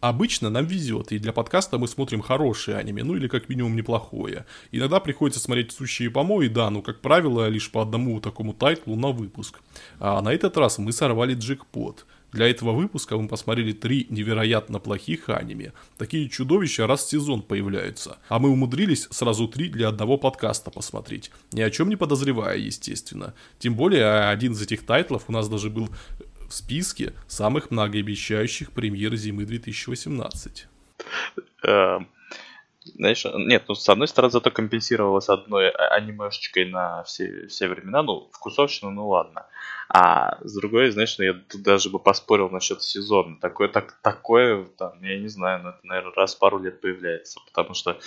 Обычно нам везет, и для подкаста мы смотрим хорошее аниме, ну или как минимум неплохое. Иногда приходится смотреть сущие помои, да, но, как правило, лишь по одному такому тайтлу на выпуск. А на этот раз мы сорвали джекпот. Для этого выпуска мы посмотрели три невероятно плохих аниме. Такие чудовища раз в сезон появляются. А мы умудрились сразу три для одного подкаста посмотреть. Ни о чем не подозревая, естественно. Тем более, один из этих тайтлов у нас даже был в списке самых многообещающих премьер зимы 2018. Эм, знаешь, нет, ну, с одной стороны, зато компенсировалось одной а, анимешечкой на все, все времена, ну, вкусовщина, ну ладно. А с другой, знаешь, ну, я тут даже бы поспорил насчет сезона. Такое, так, такое, там, я не знаю, ну, это, наверное, раз в пару лет появляется, потому что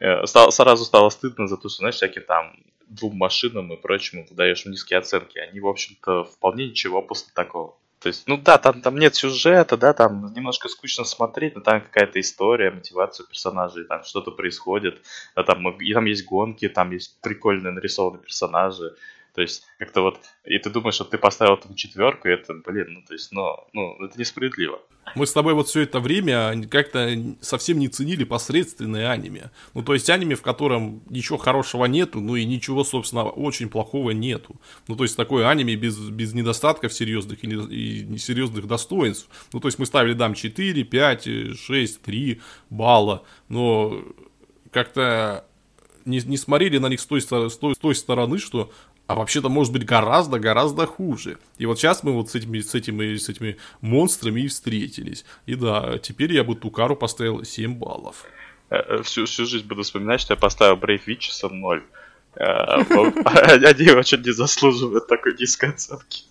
э, стало, сразу стало стыдно за то, что, знаешь, всякие там двум машинам и прочему ты даешь низкие оценки. Они, в общем-то, вполне ничего после такого. То есть, ну да, там, там нет сюжета, да, там немножко скучно смотреть, но там какая-то история, мотивация персонажей, там что-то происходит, да, там, и там есть гонки, там есть прикольные нарисованные персонажи, то есть, как-то вот, и ты думаешь, что ты поставил там четверку, и это, блин, ну, то есть, ну, ну, это несправедливо. Мы с тобой вот все это время как-то совсем не ценили посредственные аниме. Ну, то есть, аниме, в котором ничего хорошего нету, ну и ничего, собственно, очень плохого нету. Ну, то есть, такое аниме без, без недостатков серьезных и, и несерьезных достоинств. Ну, то есть, мы ставили там 4, 5, 6, 3 балла, но как-то не, не смотрели на них с той, с той, с той стороны, что а вообще-то может быть гораздо-гораздо хуже. И вот сейчас мы вот с этими, с этими, с этими монстрами и встретились. И да, теперь я бы Тукару поставил 7 баллов. Э, э, всю, всю жизнь буду вспоминать, что я поставил Брейв Витчеса 0. Они очень не заслуживают такой низкой оценки.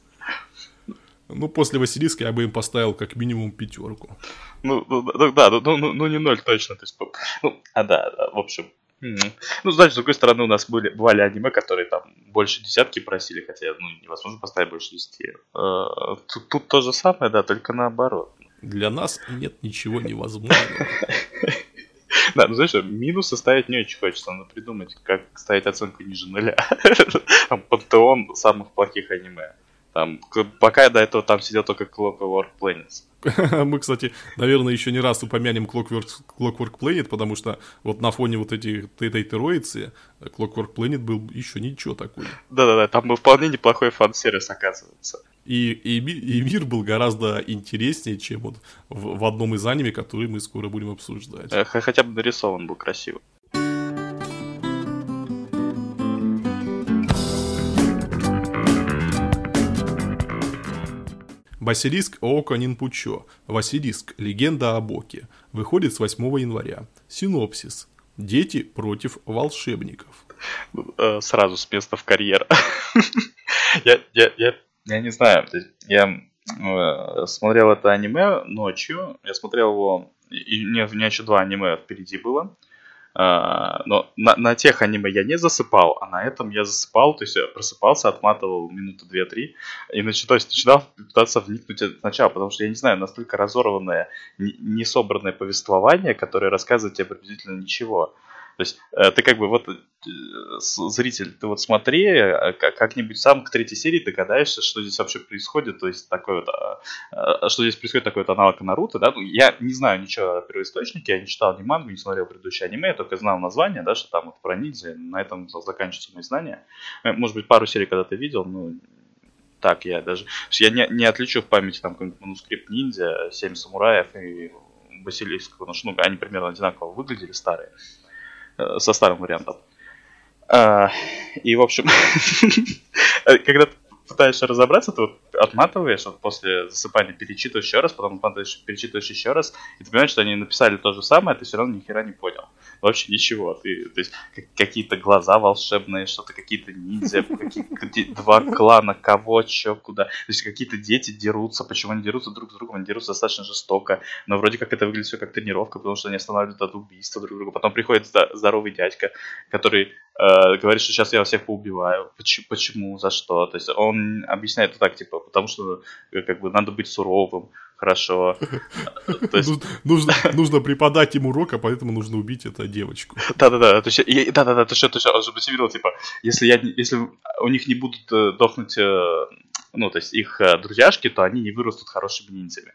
Ну, после Василиска я бы им поставил как минимум пятерку. Ну, ну, да, ну, ну, ну не ноль точно. То есть, ну, а да, да, в общем. Ну, значит, с другой стороны, у нас были, бывали аниме, которые там больше десятки просили, хотя ну, невозможно поставить больше десяти. Uh, тут, тут то же самое, да, только наоборот. Для нас нет ничего невозможного. Да, ну знаешь, минусы ставить не очень хочется. Надо придумать, как ставить оценку ниже нуля. Пантеон самых плохих аниме. Там, пока до этого там сидел только Clockwork Planets. Мы, кстати, наверное, еще не раз упомянем Clockwork, Clockwork Planet, потому что вот на фоне вот этих, этой троицы Clockwork Planet был еще ничего такой. Да-да-да, там был вполне неплохой фан-сервис, оказывается. И, и, и мир был гораздо интереснее, чем вот в, в одном из аниме, который мы скоро будем обсуждать. Хотя бы нарисован был красиво. Василиск Оока Нинпучо. Василиск. Легенда о Боке. Выходит с 8 января. Синопсис. Дети против волшебников. Э, сразу с места в карьер. я, я, я, я не знаю. Я э, смотрел это аниме ночью. Я смотрел его... И у меня еще два аниме впереди было. А, но на, на тех аниме я не засыпал, а на этом я засыпал, то есть я просыпался, отматывал минуты две-три и начал, то есть начинал пытаться вникнуть сначала, потому что я не знаю, настолько разорванное, не собранное повествование, которое рассказывает тебе приблизительно ничего. То есть э, ты как бы вот э, зритель, ты вот смотри, э, как-нибудь сам к третьей серии догадаешься, что здесь вообще происходит, то есть такой вот, что здесь происходит такой вот аналог Наруто, да, ну, я не знаю ничего о первоисточнике, я не читал ни мангу, не смотрел предыдущее аниме, я только знал название, да, что там вот про ниндзя, на этом заканчиваются мои знания. Может быть, пару серий когда-то видел, ну, так я даже, я не, не отличу в памяти там какой-нибудь манускрипт ниндзя, семь самураев и Василийского, потому что ну, они примерно одинаково выглядели старые. Со старым вариантом. А, и, в общем, когда пытаешься разобраться, ты вот отматываешь, вот после засыпания перечитываешь еще раз, потом отматываешь, перечитываешь еще раз, и ты понимаешь, что они написали то же самое, а ты все равно ни хера не понял вообще ничего. Ты, то есть какие-то глаза волшебные, что-то какие-то ниндзя, какие два клана, кого, что, куда. То есть какие-то дети дерутся. Почему они дерутся друг с другом? Они дерутся достаточно жестоко. Но вроде как это выглядит все как тренировка, потому что они останавливают от убийства друг друга. Потом приходит здоровый дядька, который говорит, что сейчас я всех поубиваю. Почему? Почему? За что? То есть он объясняет это так, типа, потому что э, как бы надо быть суровым, хорошо. Нужно, нужно преподать им урок, а поэтому нужно убить эту девочку. Да-да-да, да-да-да, то что, то что, он же мотивировал, типа, если я, если у них не будут э, дохнуть, э, ну, то есть их э, друзьяшки, то они не вырастут хорошими ниндзями.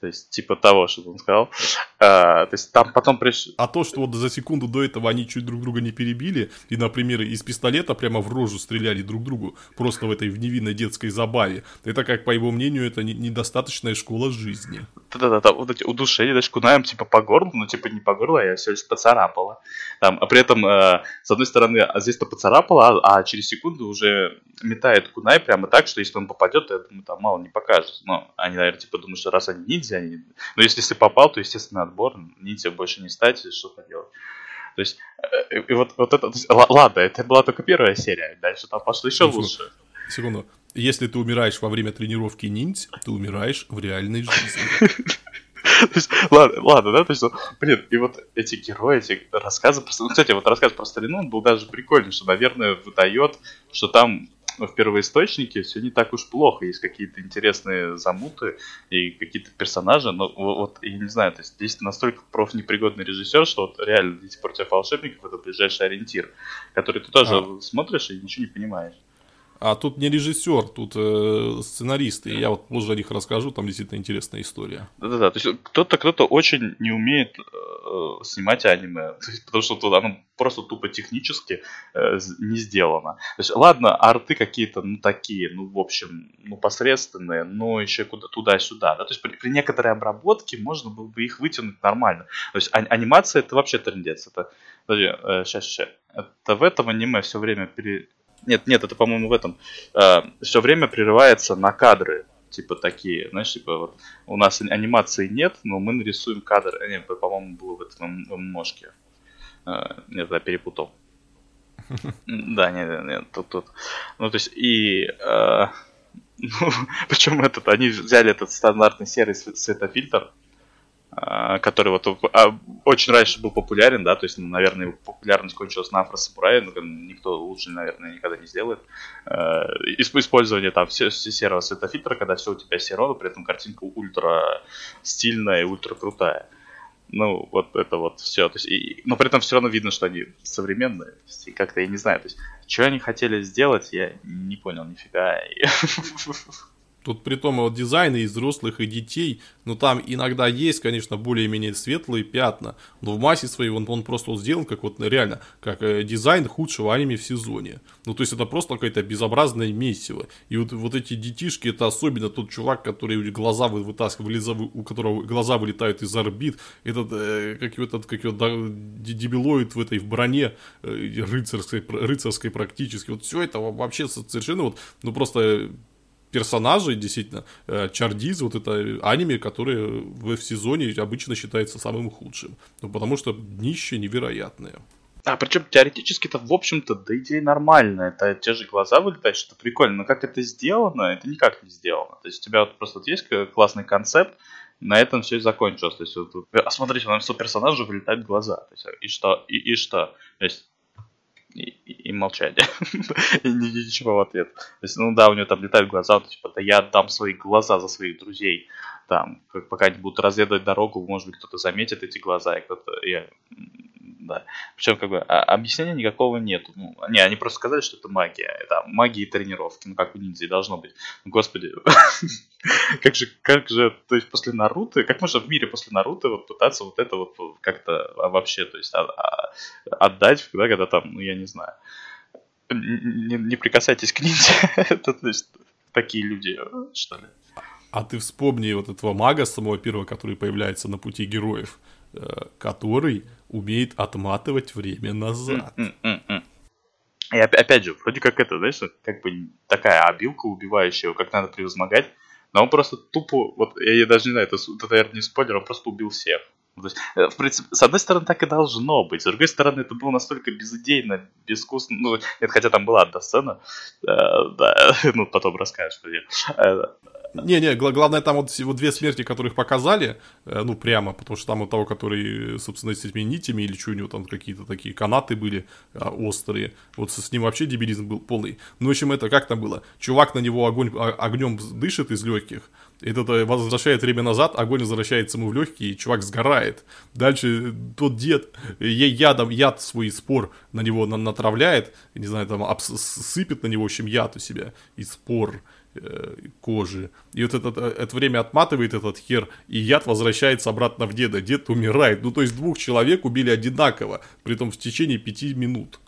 То есть, типа того, что он сказал. А, то есть, там потом приш... А то, что вот за секунду до этого они чуть друг друга не перебили, и, например, из пистолета прямо в рожу стреляли друг другу, просто в этой в невинной детской забаве, это, как по его мнению, это не, недостаточная школа жизни. Да-да-да, вот эти удушения, даже кунаем, типа, по горлу, но, типа, не по горлу, а я все лишь поцарапала. Там, а при этом, э, с одной стороны, а здесь-то поцарапала, а, а через секунду уже метает кунай прямо так, что если он попадет, то, я думаю, там мало не покажет. Но они, наверное, типа, думают, что раз они ниндзя, они... но если ты попал, то, естественно, отбор, ниндзя больше не стать, что-то делать. То есть, э, и вот, вот это, ладно, это была только первая серия, дальше там пошло еще секунду, лучше. Секунду. Если ты умираешь во время тренировки ниндзя, ты умираешь в реальной жизни. Есть, ладно, ладно, да, то есть, блин, и вот эти герои, эти рассказы, просто, ну, кстати, вот рассказ про старину, он был даже прикольный, что, наверное, выдает, что там в первоисточнике все не так уж плохо. Есть какие-то интересные замуты и какие-то персонажи. Но вот, я не знаю, то есть здесь настолько профнепригодный режиссер, что вот реально «Дети против волшебников» это ближайший ориентир, который ты тоже а. смотришь и ничего не понимаешь. А тут не режиссер, тут э, сценаристы. Я вот позже о них расскажу, там действительно интересная история. Да-да-да. То есть кто-то, кто-то очень не умеет э, снимать аниме. потому что тут оно просто тупо технически э, не сделано. То есть, ладно, арты какие-то, ну, такие, ну, в общем, ну, посредственные, но еще куда туда-сюда. Да? То есть при, при некоторой обработке можно было бы их вытянуть нормально. То есть а, анимация это вообще трендец. Это, подожди, э, сейчас, сейчас. Это в этом аниме все время пере, нет, нет, это, по-моему, в этом. Э, все время прерывается на кадры. Типа такие, знаешь, типа вот у нас анимации нет, но мы нарисуем кадр. Э, нет, по-моему, было в этом мошке. Э, нет, я перепутал. Да, нет, нет, тут, тут. Ну, то есть, и... Ну, причем этот, они взяли этот стандартный серый светофильтр, а, который вот а, очень раньше был популярен, да, то есть, ну, наверное, его популярность кончилась на Афро Самурае, но никто лучше, наверное, никогда не сделает. Э, использование там серого светофильтра, когда все у тебя серо, но при этом картинка ультра стильная и ультра крутая. Ну, вот это вот все. То есть, и, но при этом все равно видно, что они современные. И как-то я не знаю. То есть, что они хотели сделать, я не понял нифига. Тут при том вот дизайны и взрослых, и детей, но там иногда есть, конечно, более-менее светлые пятна, но в массе своей он, он просто сделан как вот реально, как э, дизайн худшего аниме в сезоне. Ну, то есть это просто какое-то безобразное месиво. И вот, вот эти детишки, это особенно тот чувак, который глаза вытаскивает, у которого глаза вылетают из орбит, этот, э, как этот, как его, да, дебилоид в этой в броне э, рыцарской, рыцарской практически. Вот все это вообще совершенно вот, ну просто персонажей, действительно, э, Чардиз, вот это аниме, которое в сезоне обычно считается самым худшим. Ну, потому что днище невероятное. А причем теоретически-то, в общем-то, да идея нормальная. Это те же глаза вылетают, что прикольно. Но как это сделано, это никак не сделано. То есть у тебя вот просто вот есть классный концепт, на этом все и закончилось. То есть, вот, а смотрите, у персонажу вылетают глаза. То есть, и что? И, и что? То есть, и, и молчание. и ничего в ответ. То есть, ну да, у него там летают глаза, то, типа, да я отдам свои глаза за своих друзей. Там, как, пока они будут разведывать дорогу, может быть, кто-то заметит эти глаза, и кто-то... Я, да. Причем, как бы, а, объяснения никакого нету. Ну, не, они просто сказали, что это магия. Это магия тренировки. Ну, как у ниндзя должно быть. Ну, господи. как же, как же, то есть после Наруто, как можно в мире после Наруто вот пытаться вот это вот как-то вообще, то есть а, а, отдать, да, когда там, ну, я не знаю, не, не прикасайтесь к ниндзя. это, то есть, такие люди, что ли. А ты вспомни вот этого мага самого первого, который появляется на пути героев. Э, который умеет отматывать время назад. И опять же, вроде как это, знаешь, как бы такая обилка убивающая, как надо превозмогать, но он просто тупо, вот я даже не знаю, это, это наверное, не спойлер, он просто убил всех. То есть, э, в принципе, с одной стороны, так и должно быть. С другой стороны, это было настолько безыдейно, безвкусно. Ну, нет, хотя там была одна сцена. Э, да, ну, потом расскажешь. Э, не-не, главное там вот, вот две смерти, которых показали, э, ну, прямо, потому что там у того, который, собственно, с этими нитями или что у него там какие-то такие канаты были а, острые, вот с, ним вообще дебилизм был полный. Ну, в общем, это как там было? Чувак на него огонь, а, огнем дышит из легких, этот э, возвращает время назад, огонь возвращается ему в легкие, и чувак сгорает. Дальше тот дед ядом, яд свой спор на него натравляет, не знаю, там сыпет на него, в общем, яд у себя, и спор э, кожи. И вот это, это время отматывает этот хер, и яд возвращается обратно в деда. Дед умирает. Ну, то есть двух человек убили одинаково, при том в течение пяти минут.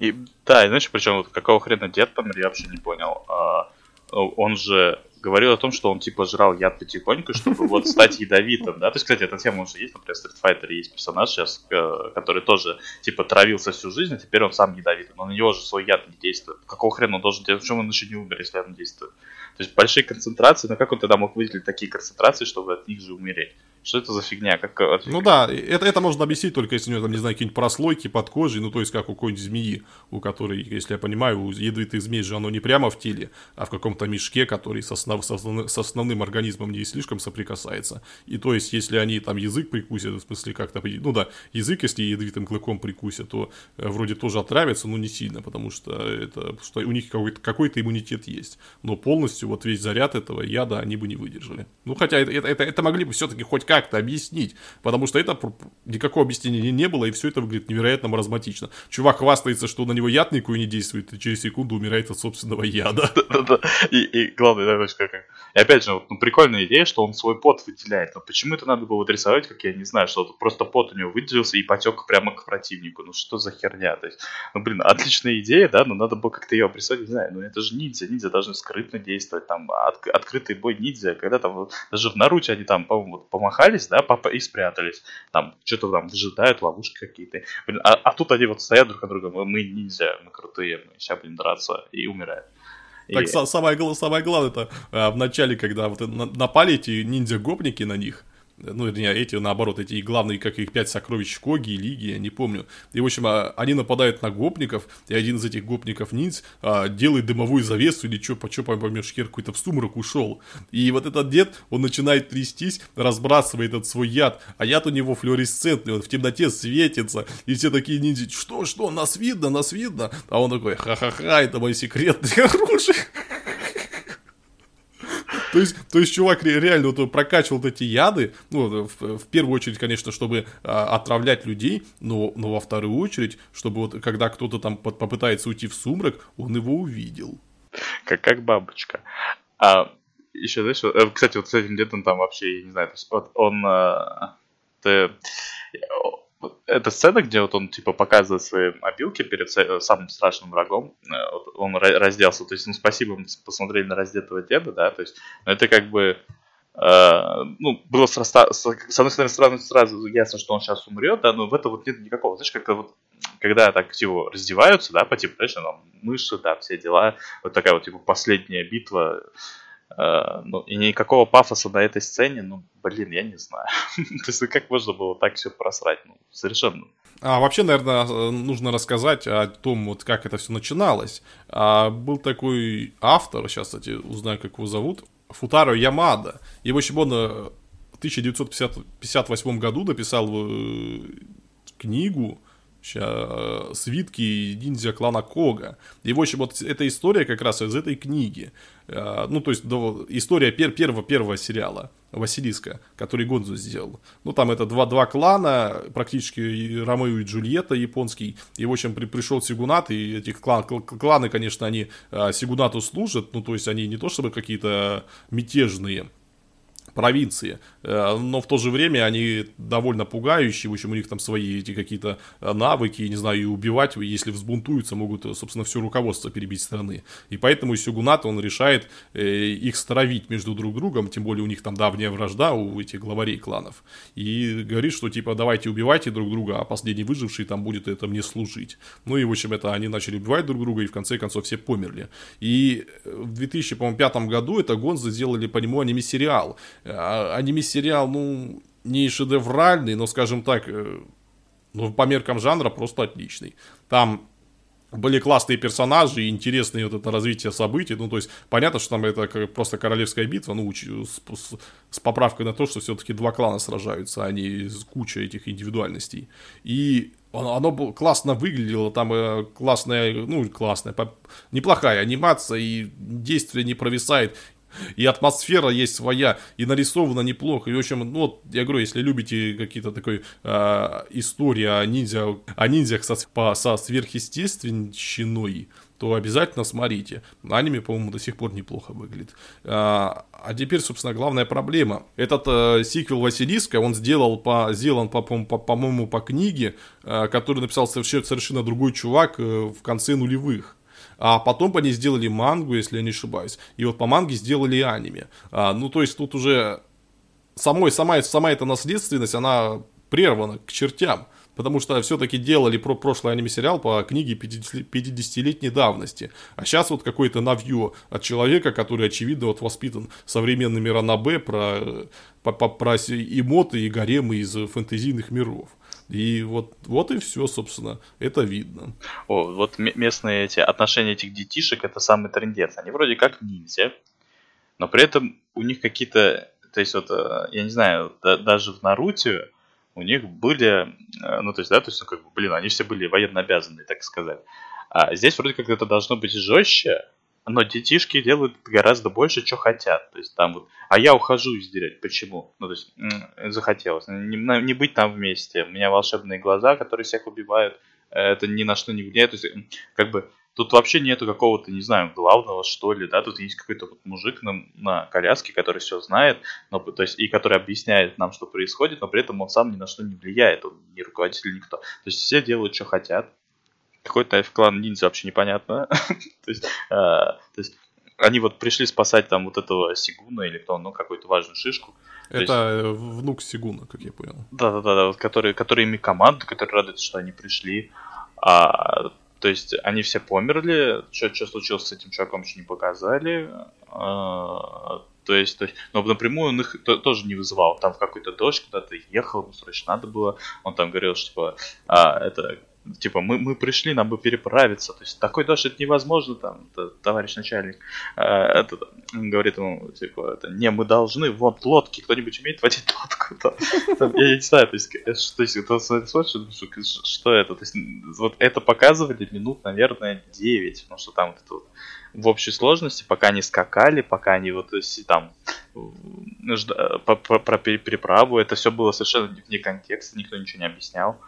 И, да, и знаешь, причем вот какого хрена дед помер, я вообще не понял. А, он же говорил о том, что он типа жрал яд потихоньку, чтобы вот стать ядовитым, да. То есть, кстати, эта тема уже есть, например, в Street Fighter есть персонаж сейчас, э, который тоже типа травился всю жизнь, а теперь он сам ядовитый, но на него же свой яд не действует. Какого хрена он должен делать? Почему он еще не умер, если он действует? То есть большие концентрации, но как он тогда мог выделить такие концентрации, чтобы от них же умереть? Что это за фигня? Как... Ну да, это, это можно объяснить только если у него, там, не знаю, какие-нибудь прослойки под кожей, ну то есть как у какой-нибудь змеи, у которой, если я понимаю, у ядовитых змей же оно не прямо в теле, а в каком-то мешке, который с, основ, с, основ, с основным организмом не слишком соприкасается. И то есть, если они там язык прикусят, в смысле как-то, ну да, язык, если ядовитым клыком прикусят, то э, вроде тоже отравятся, но не сильно, потому что это, что у них какой-то, какой-то иммунитет есть. Но полностью вот весь заряд этого яда они бы не выдержали. Ну хотя это, это, это, могли бы все-таки хоть как-то объяснить, потому что это никакого объяснения не было, и все это выглядит невероятно маразматично. Чувак хвастается, что на него яд никакой не действует, и через секунду умирает от собственного яда. И, главное, да, как... И опять же, ну, прикольная идея, что он свой пот выделяет. Но почему это надо было вот рисовать, как я не знаю, что просто пот у него выделился и потек прямо к противнику. Ну что за херня? То есть, ну блин, отличная идея, да, но надо было как-то ее обрисовать, не знаю, ну это же ниндзя, ниндзя должны скрытно действовать, там, от, открытый бой ниндзя, когда там, даже в Наруте они там, по-моему, вот, помахались, да, папа и спрятались. Там что-то там выжидают, ловушки какие-то. а, а тут они вот стоят друг от друга, мы, мы ниндзя, мы крутые, мы сейчас будем драться, и умирают. Так и... самое, самое главное это а, в начале, когда вот напали эти ниндзя-гопники на них, ну, вернее, эти, наоборот, эти главные, как их пять сокровищ Коги, Лиги, я не помню. И, в общем, а, они нападают на гопников, и один из этих гопников ниндзь а, делает дымовую завесу или что, по что поймешь, хер какой-то в сумрак ушел. И вот этот дед, он начинает трястись, разбрасывает этот свой яд, а яд у него флуоресцентный, он в темноте светится, и все такие ниндзя, что, что, нас видно, нас видно, а он такой, ха-ха-ха, это мой секретное оружие. То есть, то есть чувак реально вот прокачивал эти яды, ну, в, в первую очередь, конечно, чтобы а, отравлять людей, но, но во вторую очередь, чтобы вот когда кто-то там попытается уйти в сумрак, он его увидел. Как, как бабочка. А еще, знаешь, э, кстати, вот с этим дедом там вообще, я не знаю, вот он... А, ты, эта сцена, где вот он типа показывает свои мобилки перед самым страшным врагом, э, вот он разделся. То есть, ну спасибо, мы посмотрели на раздетого деда, да, то есть, ну, это как бы э, ну, было с, с, с одной стороны сразу, сразу ясно, что он сейчас умрет, да, но в этом вот нет никакого, знаешь, как-то вот, когда так, типа, раздеваются, да, по типу, знаешь, там, мышцы, да, все дела, вот такая вот, типа, последняя битва, Uh, ну, и никакого пафоса на этой сцене, ну, блин, я не знаю. То есть, как можно было так все просрать? Ну, совершенно. А вообще, наверное, нужно рассказать о том, вот как это все начиналось. А, был такой автор, сейчас, кстати, узнаю, как его зовут, Футаро Ямада. В общем, он э, в 1958 году написал э, книгу, Э, свитки ниндзя клана Кога. И, в общем, вот эта история как раз из этой книги. Э, ну, то есть, до, история пер, первого, первого сериала Василиска, который Гонзо сделал. Ну, там это два, два клана, практически Ромео и Джульетта японский. И, в общем, при, пришел Сигунат, и этих клан, кланы, конечно, они э, Сигунату служат, ну, то есть, они не то чтобы какие-то мятежные, провинции, э, но в то же время они довольно пугающие, в общем, у них там свои эти какие-то э, навыки, не знаю, и убивать, если взбунтуются, могут, э, собственно, все руководство перебить страны. И поэтому Сюгунат, он решает их стравить между друг другом, тем более у них там давняя вражда у этих главарей кланов, и говорит, что типа давайте убивайте друг друга, а последний выживший там будет это мне служить. Ну и, в общем, это они начали убивать друг друга, и в конце концов все померли. И в 2005 году это Гонза сделали по нему аниме-сериал, аниме-сериал, ну, не шедевральный, но, скажем так, э, ну, по меркам жанра просто отличный. Там были классные персонажи и интересные вот это развитие событий. Ну, то есть, понятно, что там это просто королевская битва, ну, с, с, с поправкой на то, что все-таки два клана сражаются, а не куча этих индивидуальностей. И оно, оно классно выглядело, там э, классная, ну, классная, неплохая анимация, и действие не провисает и атмосфера есть своя, и нарисовано неплохо. И, в общем, ну, вот, я говорю, если любите какие-то такой э, истории о ниндзя, о ниндзях со, по, со сверхъестественщиной, то обязательно смотрите. Аниме, по-моему, до сих пор неплохо выглядит. А, а теперь, собственно, главная проблема. Этот э, сиквел Василиска, он сделал по, сделан, по, по, по, по-моему, по книге, э, которую написал совершенно, совершенно другой чувак э, в конце нулевых. А потом по ней сделали мангу, если я не ошибаюсь. И вот по манге сделали аниме. А, ну, то есть тут уже самой, сама, сама эта наследственность, она прервана к чертям. Потому что все-таки делали про прошлый аниме-сериал по книге 50-летней давности. А сейчас вот какое-то навье от человека, который, очевидно, вот воспитан современными ранабе про, про, про эмоты и гаремы из фэнтезийных миров. И вот, вот и все, собственно, это видно. О, вот местные эти отношения этих детишек, это самый трендец. Они вроде как ниндзя, но при этом у них какие-то, то есть вот, э, я не знаю, да, даже в Наруте у них были, э, ну то есть, да, то есть, ну, как бы, блин, они все были военно обязаны, так сказать. А здесь вроде как это должно быть жестче, но детишки делают гораздо больше, что хотят. То есть там вот, а я ухожу из деревни. Почему? Ну, то есть, захотелось. Не, не быть там вместе. У меня волшебные глаза, которые всех убивают. Это ни на что не влияет. То есть, как бы, тут вообще нету какого-то, не знаю, главного, что ли, да, тут есть какой-то вот мужик на, на коляске, который все знает, но, то есть, и который объясняет нам, что происходит, но при этом он сам ни на что не влияет, он не руководитель, никто. То есть все делают, что хотят, какой-то клан ниндзя вообще непонятно. то, есть, э, то есть они вот пришли спасать там вот этого Сигуна или кто, ну, какую-то важную шишку. Это есть... Внук Сигуна, как я понял. Да-да-да, вот, который, который ими команда, который радуется, что они пришли. А, то есть они все померли, что, что случилось с этим чуваком, еще не показали. А, то есть, то есть, но напрямую он их то, тоже не вызывал. Там в какой-то дождь куда-то ехал, ему срочно надо было. Он там говорил, что типа, а, это типа, мы, мы пришли, нам бы переправиться. То есть такой дождь это невозможно, там, это, товарищ начальник а, это, говорит ему, типа, это, не, мы должны, вот лодки, кто-нибудь умеет водить лодку? Там, я не знаю, то есть, э, то есть, кто смотришь, что это? То есть, вот это показывали минут, наверное, 9, потому что там это вот в общей сложности, пока они скакали, пока они вот там про переправу, это все было совершенно вне контекста, никто ничего не объяснял.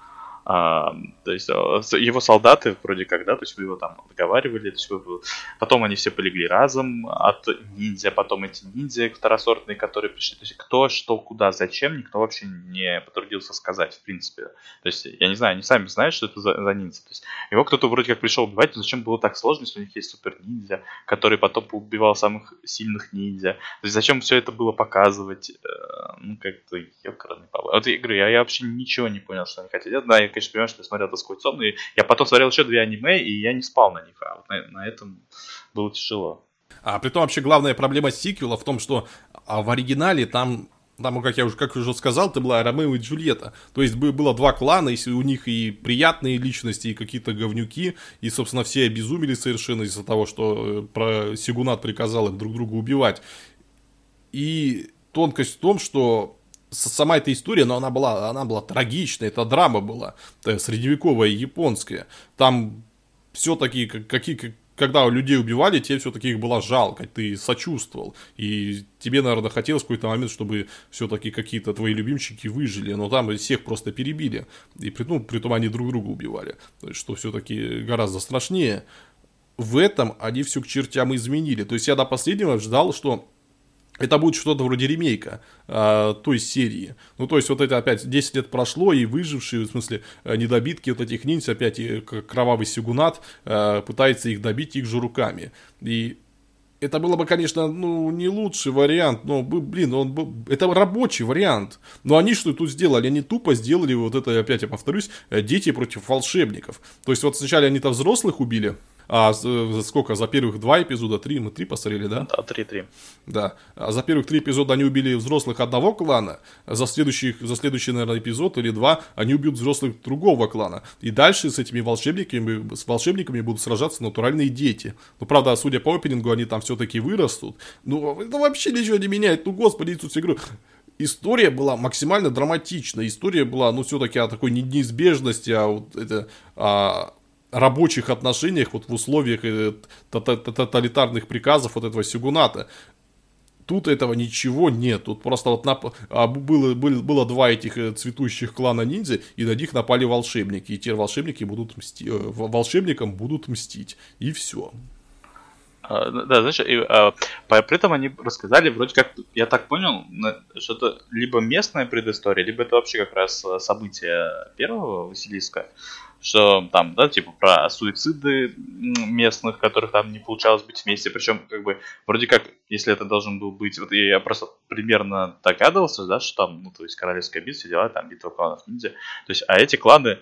А, то есть а, его солдаты вроде как, да, то есть вы его там договаривали, то есть вы, потом они все полегли разом от ниндзя, потом эти ниндзя второсортные, которые пришли, то есть кто, что, куда, зачем, никто вообще не потрудился сказать, в принципе. То есть, я не знаю, они сами знают, что это за, за ниндзя. То есть, его кто-то вроде как пришел убивать, но зачем было так сложно, если у них есть супер ниндзя, который потом убивал самых сильных ниндзя. То есть, зачем все это было показывать? Э, ну, как-то ёкарный. Вот я говорю, я, я вообще ничего не понял, что они делать. Да, я конечно, понимаю, что я смотрел это сквозь сон, и я потом смотрел еще две аниме, и я не спал на них, а вот на, на этом было тяжело. А при том вообще главная проблема сиквела в том, что а в оригинале там там, как я уже, как уже сказал, это была Ромео и Джульетта. То есть было два клана, и у них и приятные личности, и какие-то говнюки, и, собственно, все обезумели совершенно из-за того, что э, про Сигунат приказал им друг друга убивать. И тонкость в том, что сама эта история, но она была, она была трагичная, это драма была, средневековая японская. Там все-таки, какие, когда людей убивали, тебе все-таки их было жалко, ты сочувствовал. И тебе, наверное, хотелось в какой-то момент, чтобы все-таки какие-то твои любимчики выжили, но там всех просто перебили. И при, ну, при том они друг друга убивали, что все-таки гораздо страшнее. В этом они все к чертям изменили. То есть я до последнего ждал, что это будет что-то вроде ремейка э, той серии. Ну, то есть, вот это опять 10 лет прошло, и выжившие, в смысле, э, недобитки вот этих ниндзя, опять и кровавый сигунат э, пытается их добить их же руками. И это было бы, конечно, ну, не лучший вариант, но, блин, он был, это рабочий вариант. Но они что тут сделали? Они тупо сделали вот это, опять я повторюсь, э, дети против волшебников. То есть, вот сначала они-то взрослых убили, а за сколько? За первых два эпизода, три, мы три посмотрели, да? Да, три-три. Да. А за первых три эпизода они убили взрослых одного клана, за, следующих, за следующий, наверное, эпизод или два они убьют взрослых другого клана. И дальше с этими волшебниками, с волшебниками будут сражаться натуральные дети. Ну, правда, судя по опенингу, они там все-таки вырастут. Ну, это вообще ничего не меняет. Ну, господи, тут все говорю история была максимально драматична. История была, ну, все-таки о такой неизбежности, а вот это, а, рабочих отношениях вот в условиях э, тоталитарных приказов вот этого сюгуната. Тут этого ничего нет. Тут просто вот нап... а, было, было, было два этих э, цветущих клана ниндзя, и на них напали волшебники. И те волшебники будут мстить. Э, волшебникам будут мстить. И все. А, да, знаешь, и, а, при этом они рассказали, вроде как, я так понял, что это либо местная предыстория, либо это вообще как раз событие первого Василиска что там, да, типа про суициды местных, которых там не получалось быть вместе, причем как бы вроде как, если это должен был быть, вот я просто примерно догадывался, да, что там, ну, то есть королевская битва, все дела, там битва кланов ниндзя, то есть, а эти кланы,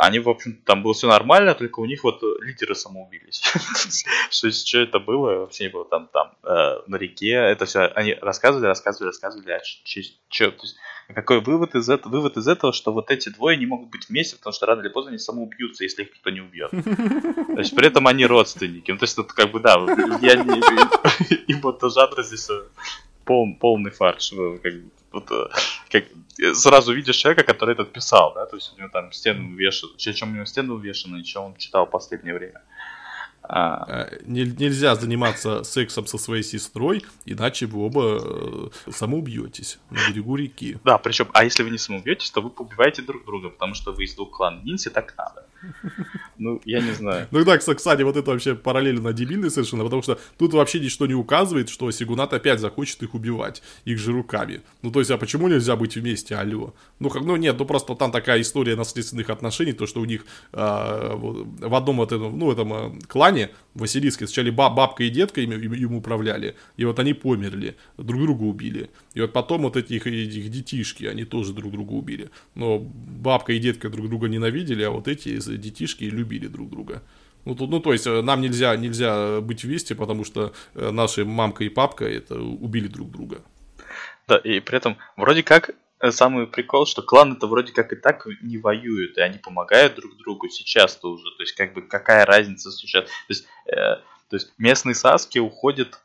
они, в общем там было все нормально, только у них вот лидеры самоубились. Что что это было, вообще не было там, там, э, на реке, это все, они рассказывали, рассказывали, рассказывали, а что, то есть, какой вывод из этого? Вывод из этого, что вот эти двое не могут быть вместе, потому что рано или поздно они самоубьются, если их кто не убьет. То есть при этом они родственники. Ну, то есть тут как бы, да, я не... И вот жанра здесь э, пол, полный фарш. Как, вот, э, как, сразу видишь человека, который этот писал, да, то есть у него там стену вешают, чем у него стену увешаны, и что он читал в последнее время. А... Э, нельзя заниматься сексом со своей сестрой, иначе вы оба э, самоубьетесь на берегу реки. Да, причем, а если вы не самоубьетесь, то вы побиваете друг друга, потому что вы из двух кланов ниндзя, так надо. Ну, я не знаю. Ну да, кстати, вот это вообще параллельно дебильный совершенно, потому что тут вообще ничто не указывает, что Сигунат опять захочет их убивать, их же руками. Ну, то есть, а почему нельзя быть вместе, алло? Ну, как, ну нет, ну просто там такая история наследственных отношений, то, что у них э, в одном вот этом, ну, этом э, клане Василиске сначала баб, бабка и детка им, им управляли, и вот они померли, друг друга убили. И вот потом вот этих, этих детишки, они тоже друг друга убили. Но бабка и детка друг друга ненавидели, а вот эти детишки любили друг друга. Ну, тут, ну, то есть, э, нам нельзя, нельзя быть вместе, потому что э, наши мамка и папка это убили друг друга. Да, и при этом вроде как э, самый прикол, что клан это вроде как и так не воюют, и они помогают друг другу сейчас-то уже. То есть, как бы, какая разница сейчас? То есть, э, то есть местный Саски уходит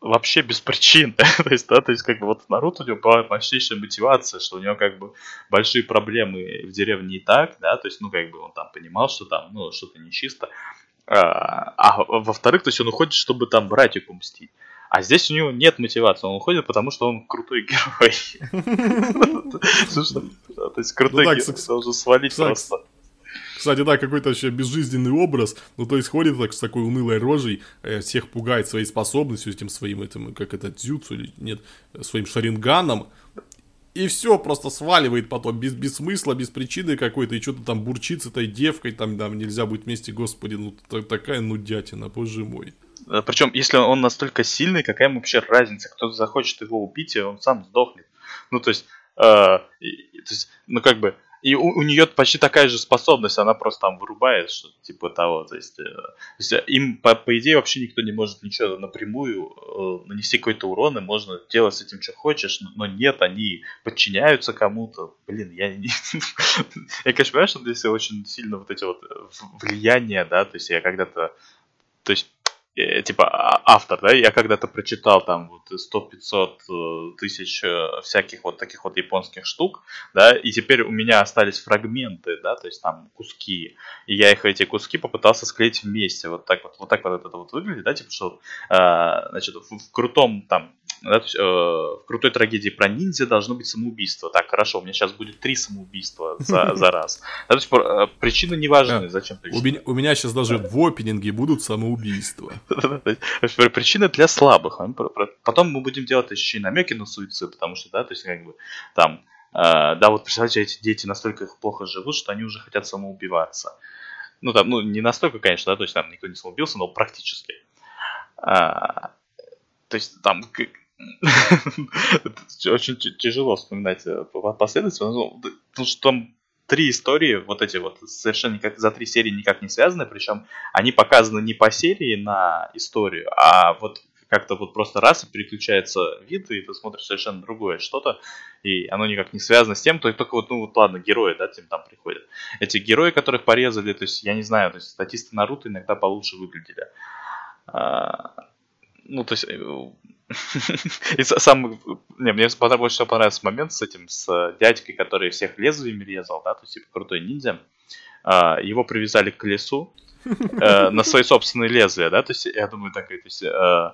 вообще без причин. то есть, да, то есть, как бы вот Наруто у него была мощнейшая мотивация, что у него как бы большие проблемы в деревне и так, да, то есть, ну, как бы он там понимал, что там, ну, что-то нечисто. А, а во-вторых, то есть он уходит, чтобы там братику мстить. А здесь у него нет мотивации, он уходит, потому что он крутой герой. То есть крутой ну герой должен свалить просто. Кстати, да, какой-то вообще безжизненный образ. Ну, то есть ходит так с такой унылой рожей, э, всех пугает своей способностью, этим своим, этим, как это, дзюцу или нет, своим шаринганом. И все, просто сваливает потом, без, без смысла, без причины какой-то, и что-то там бурчит с этой девкой, там, там нельзя быть вместе, господи, ну такая нудятина, боже мой. Э, Причем, если он настолько сильный, какая ему вообще разница? Кто-то захочет его убить, и он сам сдохнет. Ну, то есть, э, то есть ну, как бы, и у, у нее почти такая же способность, она просто там вырубает, что типа того. То есть, э, то есть э, им, по, по идее, вообще никто не может ничего напрямую э, нанести какой-то урон, и можно делать с этим, что хочешь, но нет, они подчиняются кому-то. Блин, я не... я, конечно, понимаю, что здесь очень сильно вот эти вот э, влияния, да, то есть я когда-то... То есть типа а, автор, да, я когда-то прочитал там вот 100-500 э, тысяч э, всяких вот таких вот японских штук, да, и теперь у меня остались фрагменты, да, то есть там куски, и я их эти куски попытался склеить вместе, вот так вот, вот так вот это вот выглядит, да, типа что, э, значит, в, в крутом там да, то есть, э, в крутой трагедии про ниндзя должно быть самоубийство. Так, хорошо, у меня сейчас будет три самоубийства за, за раз. Да, то есть, э, причины не важны. Зачем у меня, у меня сейчас даже в опенинге будут самоубийства. Причины для слабых. Потом мы будем делать еще и намеки на суицид, потому что, да, то есть, как бы, там, э, да, вот представьте, эти дети настолько плохо живут, что они уже хотят самоубиваться. Ну, там, ну, не настолько, конечно, да, то есть там никто не самоубился, но практически. А, то есть там очень тяжело вспоминать э, последовательно, ну, потому что там три истории, вот эти вот, совершенно никак, за три серии никак не связаны, причем они показаны не по серии на историю, а вот как-то вот просто раз и переключается вид, и ты смотришь совершенно другое что-то, и оно никак не связано с тем, то только вот, ну вот ладно, герои, да, тем там приходят. Эти герои, которых порезали, то есть, я не знаю, то есть статисты Наруто иногда получше выглядели. А, ну, то есть, э, И сам, не, мне больше всего понравился момент с этим, с дядькой, который всех лезвиями резал, да, то есть, типа, крутой ниндзя. А, его привязали к колесу э, на свои собственные лезвия, да, то есть, я думаю, так, то есть, э,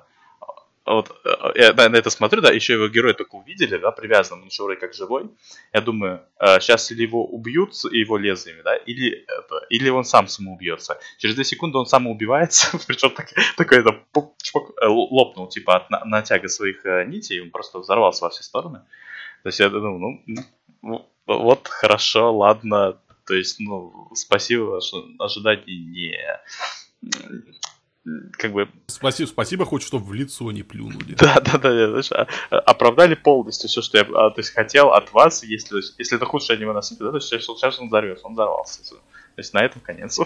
вот э, я на это смотрю, да, еще его героя только увидели, да, привязан, он еще вроде как живой. Я думаю, сейчас или его убьют его лезвиями, да, или, это, или он сам самоубьется. Через две секунды он самоубивается, причем так, такой это чпок, лопнул, типа, от натяга своих нитей, он просто взорвался во все стороны. То есть я думаю, ну, ну вот хорошо, ладно, то есть, ну, спасибо, что ожиданий не как бы... Спасибо, спасибо хоть, что в лицо не плюнули. Да, да, да, знаешь, а, оправдали полностью все, что я а, то есть, хотел от вас, если, если это худшее аниме на свете, да, то есть сейчас он взорвется, он взорвался. То есть на этом конец.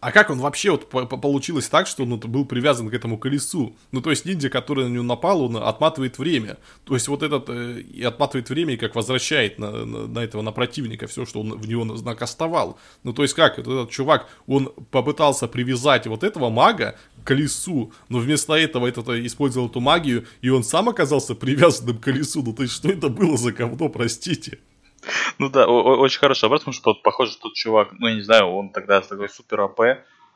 А как он вообще вот получилось так, что он был привязан к этому колесу? Ну, то есть ниндзя, который на него напал, он отматывает время. То есть вот этот э, и отматывает время, и как возвращает на, на, на этого, на противника все, что он в него накастовал. Ну, то есть как, вот этот чувак, он попытался привязать вот этого мага колесу, но вместо этого этот э, использовал эту магию, и он сам оказался привязанным к колесу. Ну, то есть что это было за говно, простите? Ну да, очень хорошо образ, потому что похоже, тот чувак, ну я не знаю, он тогда такой супер АП,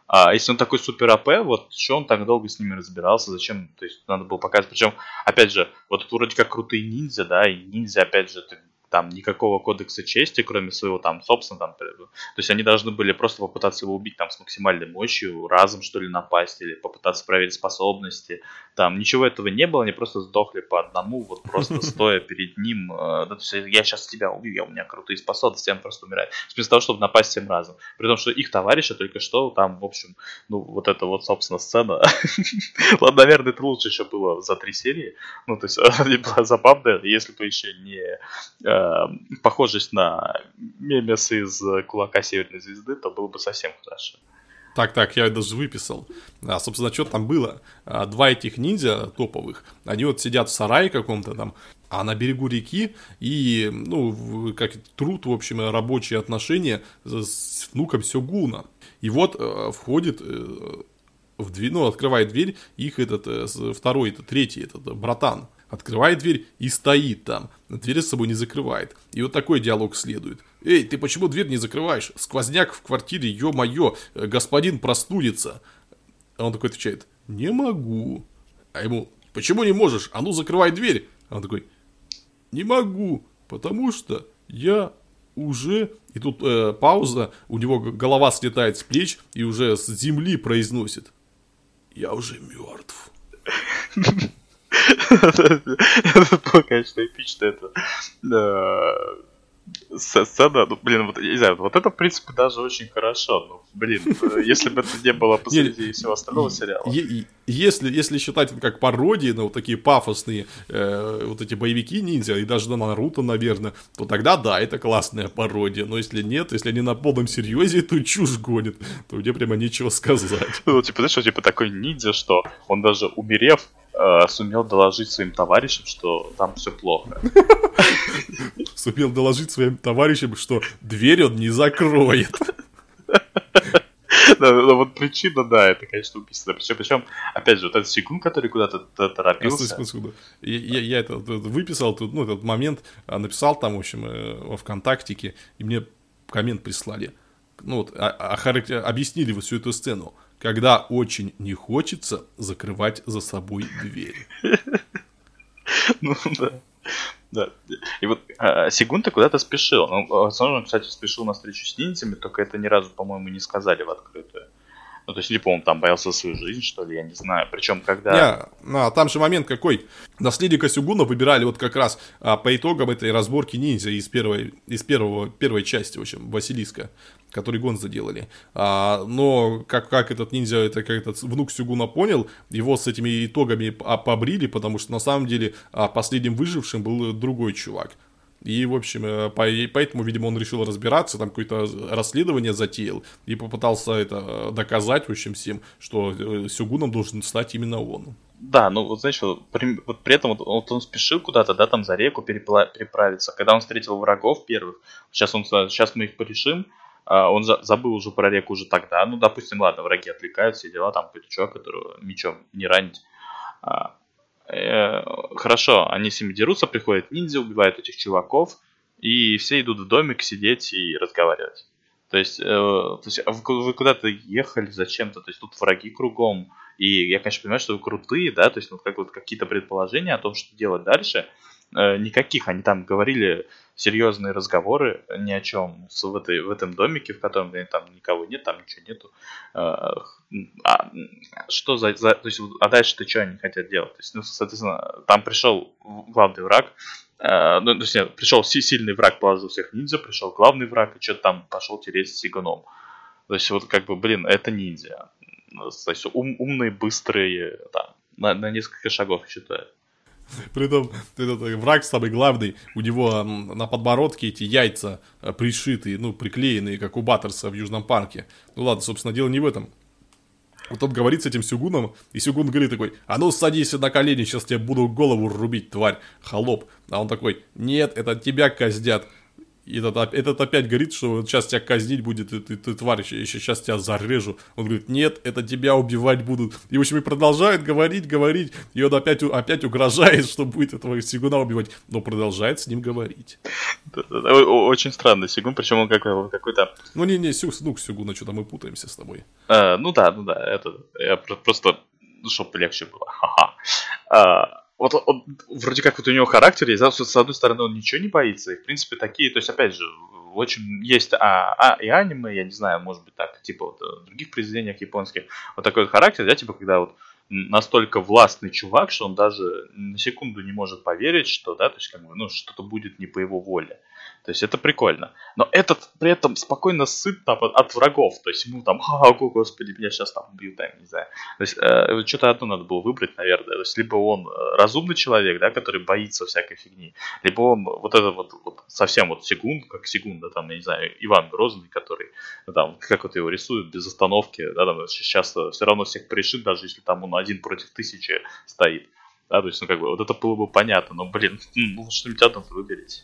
а если он такой супер АП, вот что он так долго с ними разбирался, зачем, то есть надо было показать, причем, опять же, вот это вроде как крутые ниндзя, да, и ниндзя, опять же, ты там никакого кодекса чести, кроме своего там собственного, там, то есть они должны были просто попытаться его убить там с максимальной мощью, разом что ли напасть или попытаться проверить способности, там ничего этого не было, они просто сдохли по одному, вот просто стоя перед ним, э, то есть я сейчас тебя убью, я у меня крутые способности, он просто умирает, вместо того, чтобы напасть всем разом, при том, что их товарища только что там, в общем, ну вот это вот, собственно, сцена, ладно, наверное, это лучше еще было за три серии, ну то есть она была забавная, если бы еще не э, Э, похожесть на мемес из кулака Северной Звезды, то было бы совсем хорошо. Так, так, я даже выписал. А, собственно, что там было? А, два этих ниндзя топовых, они вот сидят в сарае каком-то там, а на берегу реки, и, ну, как труд, в общем, рабочие отношения с внуком Сёгуна. И вот э, входит э, в дверь, ну, открывает дверь их этот, э, второй, это третий, этот, братан открывает дверь и стоит там, дверь с собой не закрывает. И вот такой диалог следует. «Эй, ты почему дверь не закрываешь? Сквозняк в квартире, ё-моё, господин простудится». А он такой отвечает, «Не могу». А ему, «Почему не можешь? А ну закрывай дверь». А он такой, «Не могу, потому что я уже...» И тут э, пауза, у него голова слетает с плеч и уже с земли произносит, «Я уже мертв». Это было, конечно, эпично это сцена, ну, блин, вот, не знаю, вот это, в принципе, даже очень хорошо. Ну, блин, если бы это не было посреди всего остального сериала. Если, если считать это как пародии на вот такие пафосные э, вот эти боевики ниндзя, и даже на Наруто, наверное, то тогда да, это классная пародия. Но если нет, если они на полном серьезе то чушь гонят, то мне прямо нечего сказать. Ну, типа, знаешь, что, типа такой ниндзя, что он даже умерев, э, сумел доложить своим товарищам, что там все плохо. Сумел доложить своим товарищам, что дверь он не закроет. Да, ну вот причина, да, это, конечно, убийство. Причем, причем, опять же, вот этот секунд, который куда-то торопился. Секунду, секунду. Я, я, я это выписал, тут, ну, этот момент, а, написал там, в общем, э, во ВКонтактике, и мне коммент прислали. Ну вот, а, а, объяснили вот всю эту сцену когда очень не хочется закрывать за собой дверь. Ну да. Да. И вот а, Сигунта куда-то спешил. Ну, возможно, кстати, спешил на встречу с ниндзями, только это ни разу, по-моему, не сказали в открытую. Ну, то есть, либо он там боялся свою жизнь, что ли, я не знаю. Причем, когда... Не, а, там же момент какой. Наследника Сюгуна выбирали вот как раз а, по итогам этой разборки ниндзя из первой, из первого, первой части, в общем, Василиска, который Гон заделали. А, но как, как этот ниндзя, это как этот внук Сюгуна понял, его с этими итогами побрили, потому что на самом деле а, последним выжившим был другой чувак. И, в общем, э, поэтому, видимо, он решил разбираться, там какое-то расследование затеял и попытался это э, доказать, в общем, всем, что э, Сюгуном должен стать именно он. Да, ну вот знаешь, вот при, этом вот, вот он спешил куда-то, да, там за реку переправиться. Когда он встретил врагов первых, сейчас он сейчас мы их порешим, а он за, забыл уже про реку уже тогда. Ну, допустим, ладно, враги отвлекают, все дела, там какой-то чувак, которого мечом не ранить. А, хорошо, они с ними дерутся, приходят ниндзя, убивают этих чуваков, и все идут в домик сидеть и разговаривать. То есть, э, то есть а вы куда-то ехали зачем-то, то есть тут враги кругом, и я, конечно, понимаю, что вы крутые, да, то есть ну, как вот какие-то предположения о том, что делать дальше, э, никаких. Они там говорили серьезные разговоры ни о чем в, этой, в этом домике, в котором там никого нет, там ничего нету. Э, а, что за, за... То есть, а дальше ты что они хотят делать? То есть, ну, соответственно, там пришел главный враг, э, ну, то есть, нет, пришел сильный враг, положил всех ниндзя, пришел главный враг, и что-то там пошел тереть с сигуном. То есть, вот как бы, блин, это ниндзя. То есть, ум, умные, быстрые, там, на, на несколько шагов считаю. Притом, этот враг самый главный, у него на подбородке эти яйца э, пришитые, ну, приклеенные, как у Баттерса в Южном парке. Ну ладно, собственно, дело не в этом. Вот он говорит с этим Сюгуном, и Сюгун говорит такой, а ну садись на колени, сейчас тебе буду голову рубить, тварь, холоп. А он такой, нет, это тебя казнят. И этот, этот опять говорит, что сейчас тебя казнить будет, и ты, ты тварь, еще, еще сейчас тебя зарежу. Он говорит, нет, это тебя убивать будут. И, в общем, и продолжает говорить, говорить, и он опять, опять угрожает, что будет этого Сигуна убивать, но продолжает с ним говорить. Очень странный Сигун, причем он какой-то... Ну, не-не, ну, Сигуна, что-то мы путаемся с тобой. А, ну да, ну да, это, я просто, ну, чтобы легче было, ха-ха. А, вот он, вроде как вот у него характер есть, да, с одной стороны он ничего не боится, и в принципе такие, то есть опять же, очень есть а, а, и аниме, я не знаю, может быть так, типа вот в других произведениях японских, вот такой вот характер, да, типа когда вот настолько властный чувак, что он даже на секунду не может поверить, что, да, то есть как бы, ну, что-то будет не по его воле. То есть это прикольно. Но этот при этом спокойно сыт там, от, врагов. То есть ему там, а, господи, меня сейчас там убьют, там, не знаю. То есть э, что-то одно надо было выбрать, наверное. То есть либо он э, разумный человек, да, который боится всякой фигни, либо он вот это вот, вот совсем вот секунд, как секунда, там, я не знаю, Иван Грозный, который, там, как вот его рисуют, без остановки, да, там, сейчас все равно всех пришит, даже если там он один против тысячи стоит. Да, то есть, ну, как бы, вот это было бы понятно, но, блин, ну, что-нибудь одно выберите.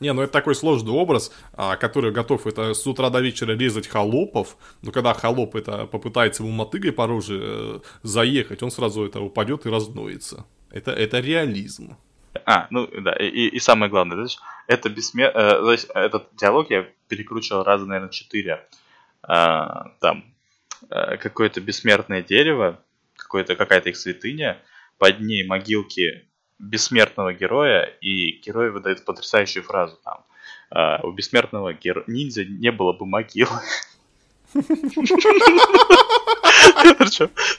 Не, ну это такой сложный образ, а, который готов это с утра до вечера резать холопов, но когда холоп это попытается ему мотыгой по роже э, заехать, он сразу это упадет и разноится. Это, это реализм. А, ну да, и, и самое главное, знаешь, это бессмер... Э, знаешь, этот диалог я перекручивал раза, наверное, четыре. А, там э, какое-то бессмертное дерево, какое-то, какая-то их святыня, под ней могилки бессмертного героя, и герой выдает потрясающую фразу там. Uh, у бессмертного геро... ниндзя не было бы могилы.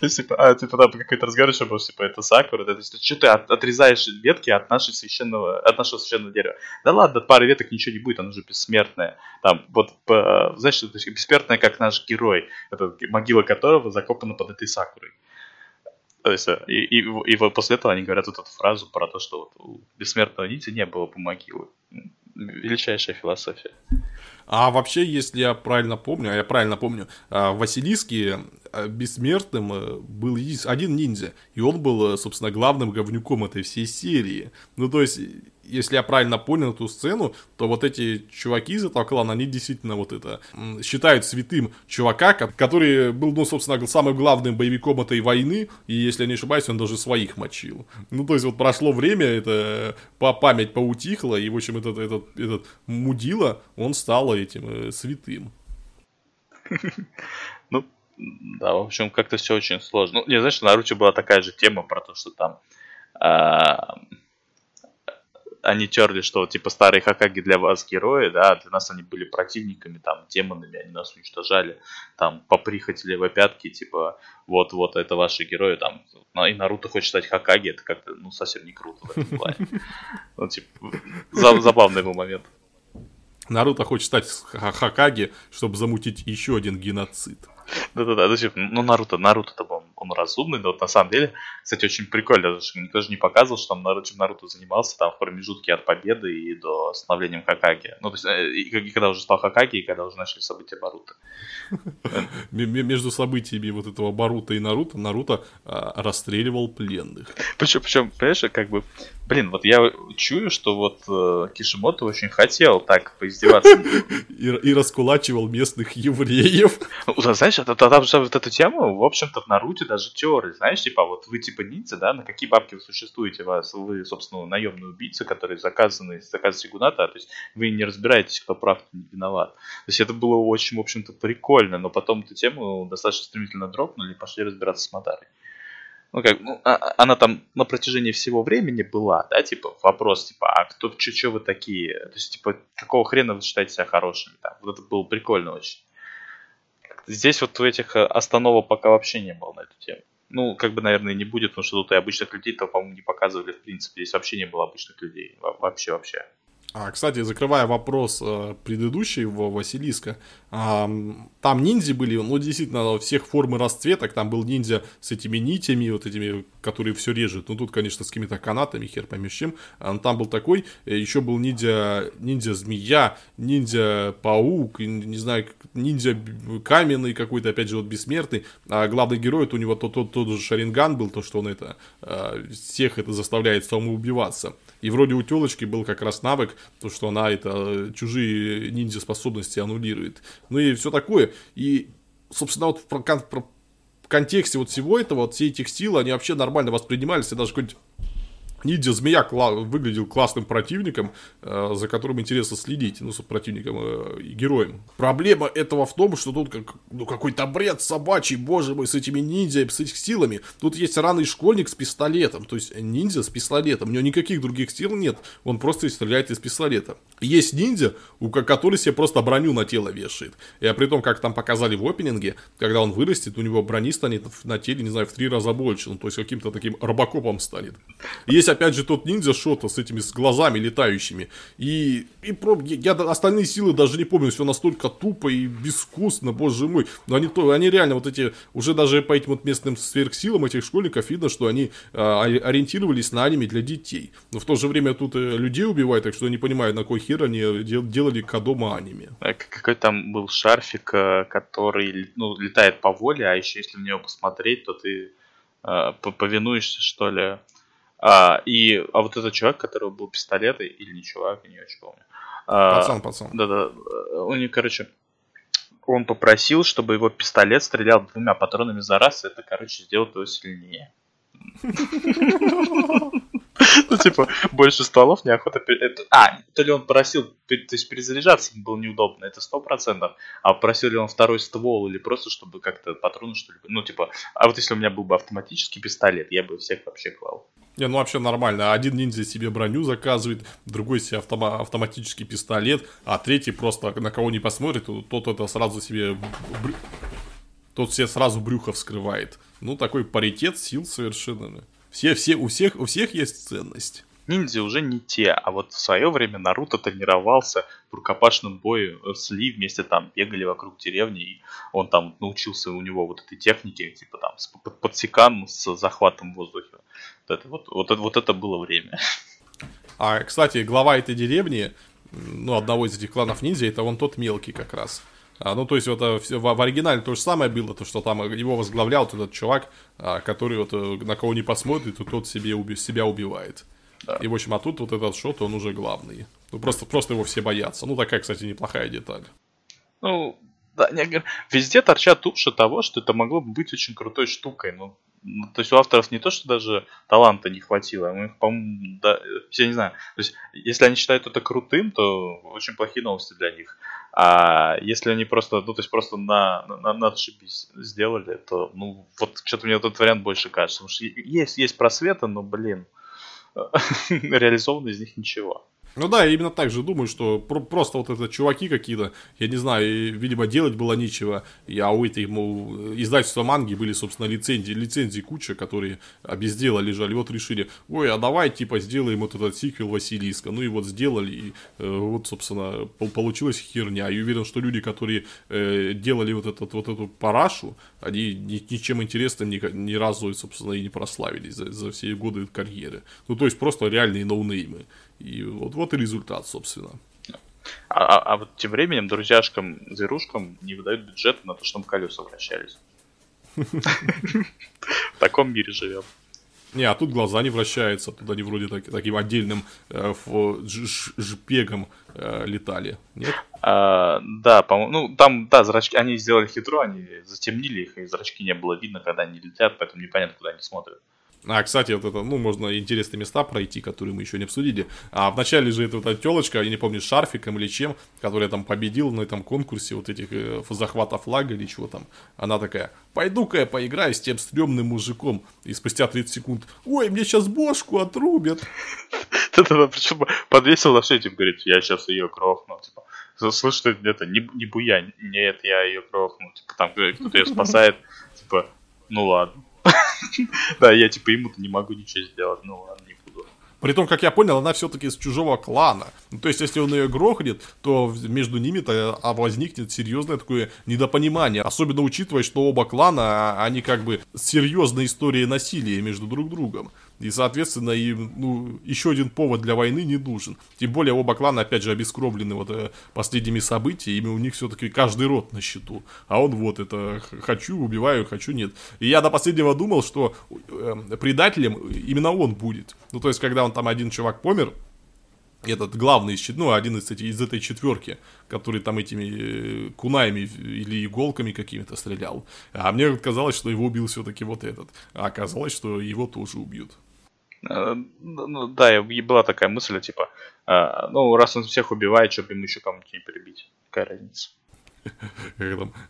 Типа, а, типа, там какой-то разговор еще был, типа, это сакура, то есть, что ты отрезаешь ветки от нашего священного, от нашего священного дерева? Да ладно, пары веток ничего не будет, оно же бессмертное. Там, вот, знаешь, бессмертное, как наш герой, это могила которого закопана под этой сакурой. То есть, э, и, и, и после этого они говорят вот эту фразу про то, что вот у бессмертного нити не было бы могилы. Величайшая философия. А вообще, если я правильно помню, а я правильно помню, а, в а, бессмертным э, был один ниндзя, и он был, э, собственно, главным говнюком этой всей серии. Ну, то есть, если я правильно понял эту сцену, то вот эти чуваки из этого клана, они действительно вот это считают святым чувака, который был, ну, собственно, самым главным боевиком этой войны, и, если я не ошибаюсь, он даже своих мочил. Ну, то есть, вот прошло время, это по память поутихла, и, в общем, этот, этот, этот мудила, он стал этим э, святым. Ну, да, в общем, как-то все очень сложно. Ну, не, знаешь, на Наруто была такая же тема про то, что там а, они терли, что типа старые Хакаги для вас герои, да, для нас они были противниками, там, демонами, они нас уничтожали, там, по прихоти левой пятки, типа, вот-вот, это ваши герои, там, и Наруто хочет стать Хакаги, это как-то, ну, совсем не круто в этом плане. Ну, типа, забавный был момент. Наруто хочет стать Хакаги, чтобы замутить еще один геноцид. Да-да-да, ну, типа, ну Наруто, Наруто-то он, он разумный, но вот на самом деле, кстати, очень прикольно, что никто же не показывал, что там Наруто, Наруто занимался там в промежутке от победы и до становления Хакаги. Ну, то есть, э, и, и когда уже стал Хакаги, и когда уже начали события Баруто. Между событиями вот этого Барута и Наруто, Наруто а, расстреливал пленных. Причем, причем, понимаешь, как бы, блин, вот я чую, что вот э, Кишимото очень хотел так поиздеваться. И, и раскулачивал местных евреев. Знаешь, это, там же вот эту тему, в общем-то, в Наруте даже терли, знаешь, типа, вот вы типа ниндзя, да, на какие бабки вы существуете, вас, вы, собственно, наемные убийцы, которые заказаны, заказ Сигуната, то есть вы не разбираетесь, кто прав, кто не виноват. То есть это было очень, в общем-то, прикольно, но потом эту тему достаточно стремительно дропнули и пошли разбираться с Мадарой. Ну, как, ну, а, а, она там на протяжении всего времени была, да, типа, вопрос, типа, а кто, что вы такие? То есть, типа, какого хрена вы считаете себя хорошими? Там? Вот это было прикольно очень. Здесь вот у этих э, остановок пока вообще не было на эту тему. Ну, как бы, наверное, не будет, потому что тут и обычных людей-то, по-моему, не показывали, в принципе. Здесь вообще не было обычных людей. Вообще-вообще. А, кстати, закрывая вопрос э, предыдущий в Василиска, э, там ниндзя были, ну, действительно, всех форм и расцветок, там был ниндзя с этими нитями, вот этими, которые все режет, ну, тут, конечно, с какими-то канатами, хер поймешь чем, а, там был такой, э, еще был ниндзя, ниндзя-змея, ниндзя-паук, не знаю, ниндзя каменный какой-то, опять же, вот бессмертный, а главный герой, это у него тот, тот, тот же Шаринган был, то, что он это, э, всех это заставляет самоубиваться. И вроде у телочки был как раз навык, то, что она это чужие ниндзя способности аннулирует. Ну и все такое. И, собственно, вот в, в контексте вот всего этого, вот все этих сил, они вообще нормально воспринимались, и даже какой-нибудь Ниндзя Змея кла- выглядел классным противником, э, за которым интересно следить, ну, с противником э, и героем. Проблема этого в том, что тут как, ну, какой-то бред собачий, боже мой, с этими ниндзя, с этими силами. Тут есть ранный школьник с пистолетом, то есть ниндзя с пистолетом. У него никаких других сил нет, он просто стреляет из пистолета. Есть ниндзя, у который себе просто броню на тело вешает. И а при том, как там показали в опенинге, когда он вырастет, у него брони станет на теле, не знаю, в три раза больше, ну, то есть каким-то таким робокопом станет. Есть опять же тот ниндзя Шота с этими с глазами летающими. И, и про, я, я остальные силы даже не помню, все настолько тупо и безвкусно, боже мой. Но они, то, они реально вот эти, уже даже по этим вот местным сверхсилам этих школьников видно, что они а, ориентировались на аниме для детей. Но в то же время тут э, людей убивают, так что я не понимаю, на кой хер они дел, делали Кадома аниме. А какой там был шарфик, э, который ну, летает по воле, а еще если в него посмотреть, то ты э, повинуешься, что ли, а, и, а вот этот человек, который был пистолеты, или не чувак, я не очень помню. А, пацан, пацан. Да-да. У них, короче, он попросил, чтобы его пистолет стрелял двумя патронами за раз, и это, короче, сделает его сильнее. Ну, типа, больше стволов неохота... А, то ли он просил, то есть перезаряжаться было неудобно, это сто процентов. А просил ли он второй ствол или просто, чтобы как-то патроны, что ли... Ну, типа, а вот если у меня был бы автоматический пистолет, я бы всех вообще клал. Не, ну вообще нормально. Один ниндзя себе броню заказывает, другой себе автома- автоматический пистолет, а третий просто на кого не посмотрит, тот это сразу себе... Тот себе сразу брюхо вскрывает. Ну, такой паритет сил совершенно. Все, все, у всех, у всех есть ценность. Ниндзя уже не те, а вот в свое время Наруто тренировался в рукопашном бою с Ли, вместе там бегали вокруг деревни, и он там научился у него вот этой технике, типа там с подсекан с захватом в воздухе. Вот это, вот, вот, вот это было время. А, кстати, глава этой деревни, ну, одного из этих кланов ниндзя, это он тот мелкий как раз. А, ну, то есть, вот в, в оригинале то же самое было, то, что там его возглавлял вот этот чувак, а, который вот э, на кого не посмотрит, и тот себе уби себя убивает. Да. И, в общем, а тут вот этот шот, он уже главный. Ну, просто, просто его все боятся. Ну, такая, кстати, неплохая деталь. Ну, да, не, везде торчат уши того, что это могло бы быть очень крутой штукой. Ну, ну, то есть у авторов не то, что даже таланта не хватило, а их, по-моему, да, я не знаю. То есть, если они считают это крутым, то очень плохие новости для них. А если они просто, ну, то есть просто на, на, на отшибись сделали, то, ну, вот что-то мне этот вариант больше кажется. Потому что есть, есть просветы, но, блин, реализовано из них ничего. Ну да, я именно так же думаю, что про- просто вот это чуваки какие-то, я не знаю, видимо, делать было нечего. А у этой, мол, издательства манги были, собственно, лицензии, лицензии куча, которые без лежали. Вот решили, ой, а давай, типа, сделаем вот этот сиквел Василиска. Ну и вот сделали, и э, вот, собственно, получилась херня. И уверен, что люди, которые э, делали вот, этот, вот эту парашу, они ни, ничем интересным ни, ни разу, собственно, и не прославились за, за все годы карьеры. Ну, то есть, просто реальные ноунеймы. И вот, вот и результат, собственно. А, а, а вот тем временем друзьяшкам, зверушкам не выдают бюджет на то, чтобы колеса вращались. В таком мире живем. Не, а тут глаза не вращаются, тут они вроде так, таким отдельным э, жпегом э, летали, нет? А, да, по-моему, ну там, да, зрачки, они сделали хитро, они затемнили их, и зрачки не было видно, когда они летят, поэтому непонятно, куда они смотрят. А, кстати, вот это, ну, можно интересные места пройти, которые мы еще не обсудили. А вначале же эта вот эта телочка, я не помню, шарфиком или чем, которая там победила на этом конкурсе вот этих э, захвата флага или чего там. Она такая, пойду-ка я поиграю с тем стрёмным мужиком. И спустя 30 секунд, ой, мне сейчас бошку отрубят. Это причем подвесил на шею, типа, говорит, я сейчас ее грохну, типа. Слышь, это не, не буянь, нет, я ее грохну, типа, там кто-то ее спасает, типа, ну ладно. Да, я типа ему-то не могу ничего сделать, ну ладно, не буду. При том, как я понял, она все-таки из чужого клана. Ну, то есть, если он ее грохнет, то между ними-то а, возникнет серьезное такое недопонимание. Особенно учитывая, что оба клана, а, они как бы серьезной историей насилия между друг другом. И, соответственно, им, ну, еще один повод для войны не нужен. Тем более оба клана, опять же, обескровлены вот э, последними событиями, у них все-таки каждый род на счету. А он вот это «хочу, убиваю, хочу, нет». И я до последнего думал, что э, предателем именно он будет. Ну, то есть, когда он там один чувак помер, этот главный, ну, один из, эти, из этой четверки, который там этими э, кунаями или иголками какими-то стрелял. А мне казалось, что его убил все-таки вот этот. А оказалось, что его тоже убьют. Э, ну, да, и была такая мысль, типа, э, ну, раз он всех убивает, что бы ему еще кому-нибудь не перебить. Какая разница?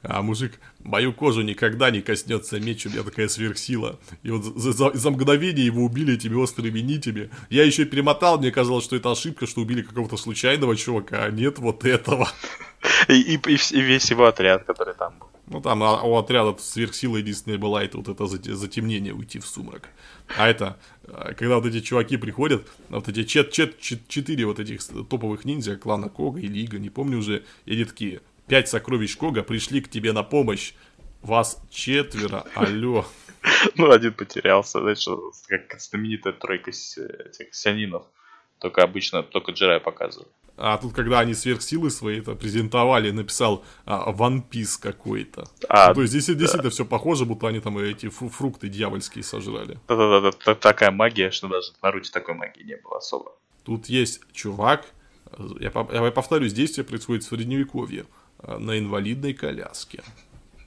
А мужик, мою кожу никогда не коснется меч, у меня такая сверхсила. И вот за, за, за мгновение его убили этими острыми нитями. Я еще перемотал, мне казалось, что это ошибка, что убили какого-то случайного чувака, а нет вот этого. И, и, и весь его отряд, который там был. Ну, там а, у отряда сверхсила единственная была, это вот это затемнение, уйти в сумрак. А это, а, когда вот эти чуваки приходят, вот эти чет, чет, чет, четыре вот этих топовых ниндзя, клана Кога и Лига, не помню уже, и они такие, пять сокровищ Кога пришли к тебе на помощь, вас четверо, алло. Ну, один потерялся, знаешь, как знаменитая тройка этих сянинов. Только обычно, только Джерай показывают. А тут, когда они сверхсилы свои это презентовали, написал а, One Piece какой-то. А, ну, то есть здесь да. действительно все похоже, будто они там эти фрукты дьявольские сожрали. Да-да-да, такая магия, что даже в Наруте такой магии не было особо. Тут есть чувак, я, я повторюсь, действие происходит в Средневековье, а, на инвалидной коляске.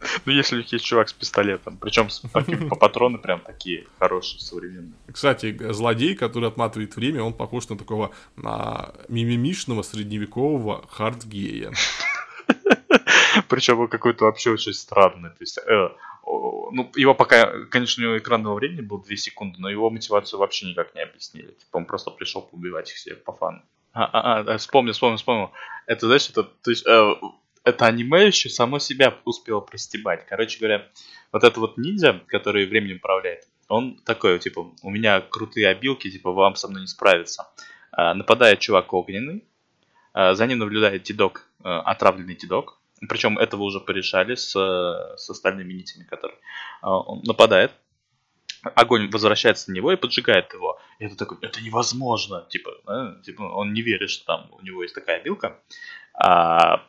Ну, если у них есть чувак с пистолетом. Причем по патроны прям такие хорошие, современные. Кстати, злодей, который отматывает время, он похож на такого на мимимишного средневекового хардгея. Причем он какой-то вообще очень странный. То есть, э, ну, его пока, конечно, у него экранного времени было 2 секунды, но его мотивацию вообще никак не объяснили. Типа он просто пришел поубивать их всех по фану. А, а, а, вспомнил, вспомнил, вспомнил. Это, знаешь, это, то есть, э, это аниме еще само себя успело простебать. Короче говоря, вот этот вот ниндзя, который временем управляет, он такой, типа, у меня крутые обилки, типа, вам со мной не справиться. А, нападает чувак огненный, а, за ним наблюдает дедок, а, отравленный дедок, причем этого уже порешали с, с остальными нитями, которые он нападает, огонь возвращается на него и поджигает его. И это такой, это невозможно, типа, да? типа он не верит, что там у него есть такая обилка. А,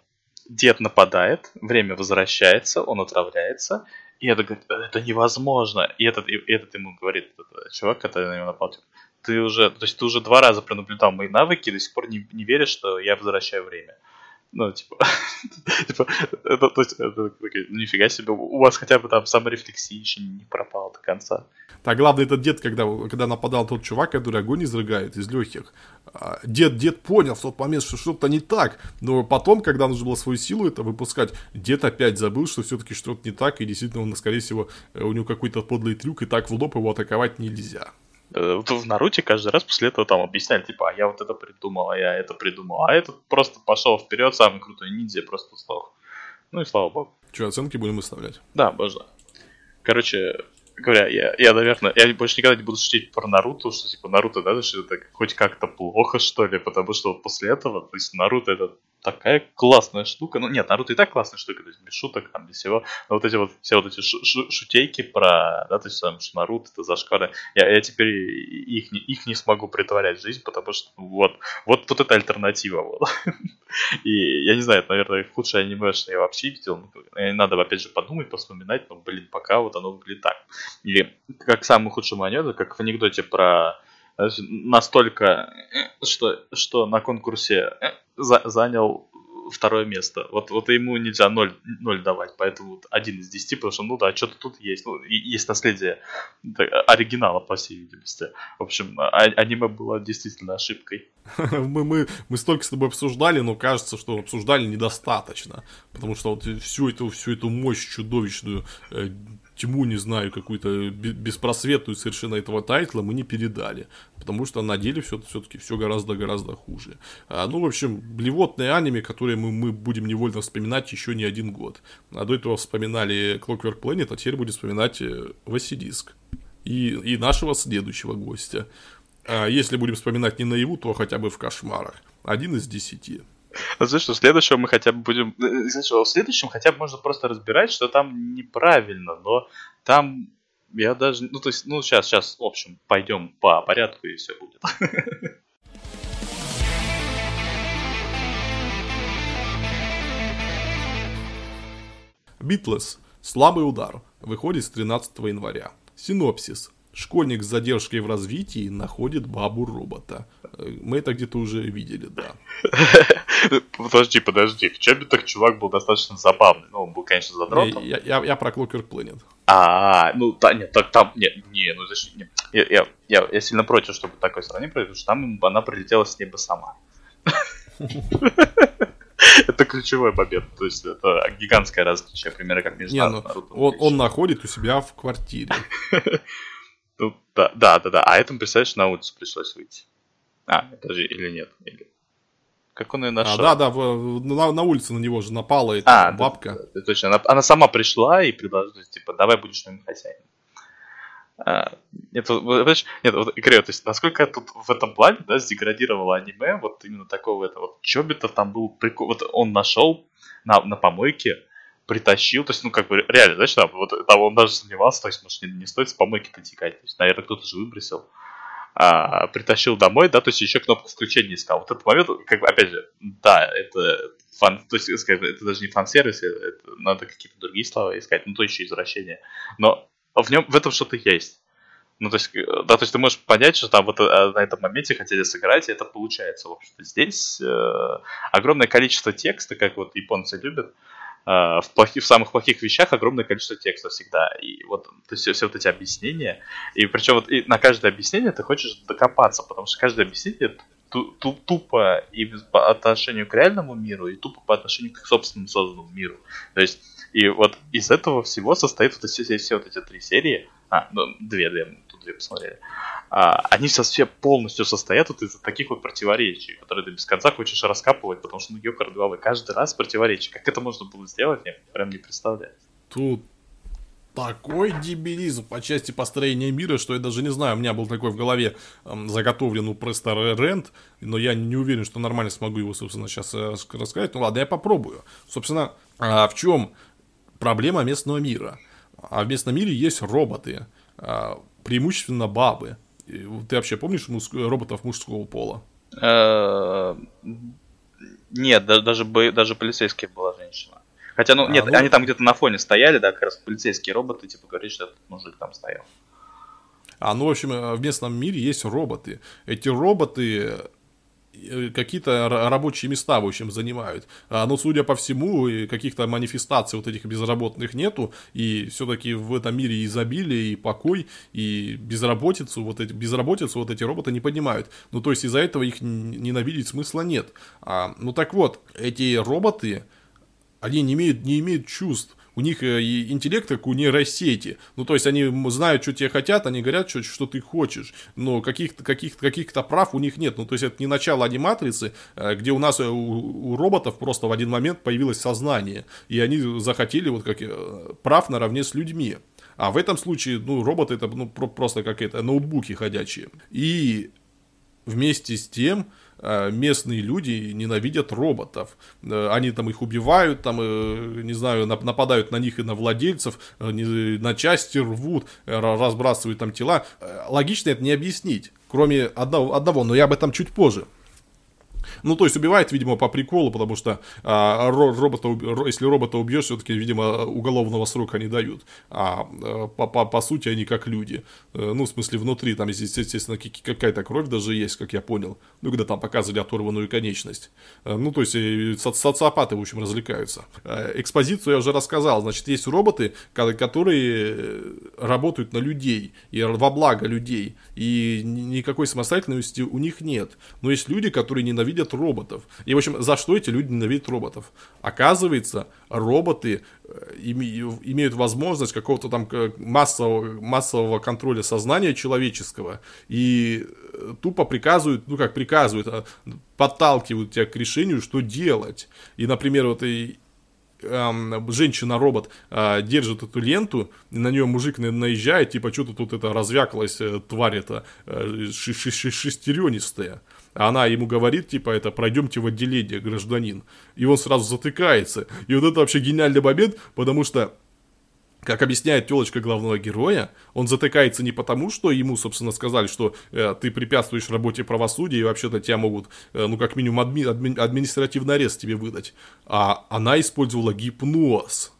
дед нападает, время возвращается, он отравляется, и это говорит, это невозможно. И этот, и этот ему говорит, этот чувак, который на него напал, типа, ты уже, то есть ты уже два раза пронаблюдал мои навыки, до сих пор не, не веришь, что я возвращаю время. Ну, типа, типа, это, то есть, это, нифига себе, у вас хотя бы там саморефлексия еще не пропала до конца. Так, главное, этот дед, когда, когда нападал тот чувак, который огонь изрыгает из легких, а, дед, дед понял в тот момент, что что-то не так, но потом, когда нужно было свою силу это выпускать, дед опять забыл, что все-таки что-то не так, и действительно, он, скорее всего, у него какой-то подлый трюк, и так в лоб его атаковать нельзя. Э, в Наруте каждый раз после этого там объясняли, типа, а я вот это придумал, а я это придумал. А этот просто пошел вперед, самый крутой ниндзя, просто сдох. Ну и слава богу. Че, оценки будем выставлять? Да, можно. Короче, говоря, я, я, наверное, я больше никогда не буду шутить про Наруто, что типа Наруто, да, что это хоть как-то плохо, что ли, потому что вот после этого, то есть Наруто это такая классная штука. Ну, нет, Наруто и так классная штука, то есть без шуток, там, без всего. Но вот эти вот, все вот эти шутейки про, да, то есть там, что Наруто, это зашквары, я, я теперь их, их не смогу притворять в жизнь, потому что вот, вот, вот это альтернатива, вот. И я не знаю, это, наверное, худшее аниме, что я вообще видел. Ну, надо, опять же, подумать, вспоминать, но, блин, пока вот оно выглядит так. И как самый худший аниме, как в анекдоте про настолько, что, что на конкурсе за, занял второе место. Вот, вот ему нельзя 0, 0 давать, поэтому один из 10, потому что, ну да, что-то тут есть. Ну, есть наследие оригинала, по всей видимости. В общем, а, аниме было действительно ошибкой. мы, мы, мы столько с тобой обсуждали, но кажется, что обсуждали недостаточно. Потому что вот всю эту, всю эту мощь чудовищную э, тьму, не знаю, какую-то беспросветную совершенно этого тайтла мы не передали. Потому что на деле все-таки все гораздо-гораздо хуже. А, ну, в общем, блевотные аниме, которые мы, мы будем невольно вспоминать еще не один год. А до этого вспоминали Clockwork Planet, а теперь будем вспоминать э, Василиск. И, и нашего следующего гостя. А если будем вспоминать не наяву, то хотя бы в кошмарах. Один из десяти. Ну, знаешь, что следующего мы хотя бы будем... Э, знаешь, в следующем хотя бы можно просто разбирать, что там неправильно, но там я даже... Ну, то есть, ну, сейчас, сейчас, в общем, пойдем по порядку, и все будет. Битлес. Слабый удар. Выходит с 13 января. Синопсис. Школьник с задержкой в развитии находит бабу-робота. Э, мы это где-то уже видели, да. Подожди, подожди. В Чоббитах чувак был достаточно забавный. Ну, он был, конечно, задротом. Я, я, я про Clockwork Planet. А, ну, да, нет, так там, нет, не, ну, зачем, не. Я, я, я, я сильно против, чтобы такой сравнение произошло, потому что там она прилетела с неба сама. Это ключевой момент, то есть это гигантское различие, примерно как между Не, ну, он, он находит у себя в квартире. Ну, да, да, да, да. А этому, представляешь, на улицу пришлось выйти. А, подожди, или нет? Или... Как он ее нашел? А, да, да, в, на, на улице на него же напала эта а, бабка. Да, да, точно, она, она сама пришла и предложила, типа, давай будешь моим хозяином. А, нет, вот, нет, вот, Игорь, то есть, насколько тут в этом плане, да, сдеградировало аниме, вот именно такого этого, вот Чобита там был прикол, вот он нашел на, на помойке притащил, то есть, ну, как бы, реально, знаешь, там, вот, там он даже сомневался, то есть, может, не, не стоит с помойки-то текать, то есть, наверное, кто-то же выбросил, а, притащил домой, да, то есть, еще кнопку включения искал. Вот этот момент, как бы, опять же, да, это фан, то есть, скажем, это даже не фан-сервис, это надо какие-то другие слова искать, ну, то еще извращение, но в нем, в этом что-то есть. Ну, то есть, да, то есть ты можешь понять, что там вот э, на этом моменте хотели сыграть, и это получается, в общем-то. Здесь э, огромное количество текста, как вот японцы любят, Э, в, плохих, в самых плохих вещах огромное количество текста всегда. И вот то есть, все, вот эти объяснения. И причем вот и на каждое объяснение ты хочешь докопаться, потому что каждое объяснение тупо и по отношению к реальному миру, и тупо по отношению к собственному созданному миру. То есть, и вот из этого всего состоит вот все, все, все вот эти три серии. А, ну, две, две, тут две посмотрели они сейчас все полностью состоят вот из таких вот противоречий, которые ты без конца хочешь раскапывать, потому что, ну, ёкар головы, каждый раз противоречие. Как это можно было сделать, я прям не представляю. Тут такой дебилизм по части построения мира, что я даже не знаю, у меня был такой в голове эм, заготовлен у Престор Рент, но я не уверен, что нормально смогу его, собственно, сейчас э, рассказать. Ну ладно, я попробую. Собственно, э, в чем проблема местного мира? А в местном мире есть роботы, э, преимущественно бабы. Ты вообще помнишь роботов мужского пола? Э, нет, даже, даже полицейские была женщина. Хотя, ну, а, нет, ну... они там где-то на фоне стояли, да, как раз полицейские роботы, типа, говорит, что этот мужик там стоял. А, ну, в общем, в местном мире есть роботы. Эти роботы Э, какие-то рабочие места, в общем, занимают. А, но, судя по всему, каких-то манифестаций вот этих безработных нету, и все-таки в этом мире изобилие и покой, и безработицу, вот эти, безработицу вот эти роботы не поднимают. Ну, то есть из-за этого их ненавидеть смысла нет. А, ну, так вот, эти роботы, они не имеют, не имеют чувств у них э, интеллект как у нейросети. Ну, то есть они знают, что тебе хотят, они говорят, что, что ты хочешь. Но каких-то каких каких прав у них нет. Ну, то есть это не начало аниматрицы, э, где у нас э, у, у роботов просто в один момент появилось сознание. И они захотели вот как прав наравне с людьми. А в этом случае, ну, роботы это ну, просто как это, ноутбуки ходячие. И вместе с тем, местные люди ненавидят роботов. Э, они там их убивают, там, э, не знаю, нападают на них и на владельцев, на части рвут, разбрасывают там тела. Логично это не объяснить, кроме одного, одного но я об этом чуть позже. Ну, то есть убивает, видимо, по приколу, потому что а, робота, если робота убьешь, все-таки, видимо, уголовного срока не дают. А по, по, по сути они как люди. Э, ну, в смысле, внутри там, естественно, какая-то кровь даже есть, как я понял. Ну, когда там показывали оторванную конечность. Э, ну, то есть соци социопаты, в общем, развлекаются. Э, экспозицию я уже рассказал. Значит, есть роботы, которые работают на людей и во благо людей. И никакой самостоятельности у них нет. Но есть люди, которые ненавидят роботов. И, в общем, за что эти люди ненавидят роботов? Оказывается, роботы э, имеют возможность какого-то там массового, массового контроля сознания человеческого и э, тупо приказывают, ну как приказывают, а подталкивают тебя к решению, что делать. И, например, вот и эм, женщина-робот э, держит эту ленту, на нее мужик наезжает, типа, что-то тут это развякалась э, тварь эта э, шестеренистая. Она ему говорит, типа, это, пройдемте в отделение, гражданин. И он сразу затыкается. И вот это вообще гениальный момент, потому что как объясняет телочка главного героя, он затыкается не потому, что ему, собственно, сказали, что э, ты препятствуешь работе правосудия, и вообще-то тебя могут, э, ну, как минимум, адми- адми- административный арест тебе выдать, а она использовала гипноз.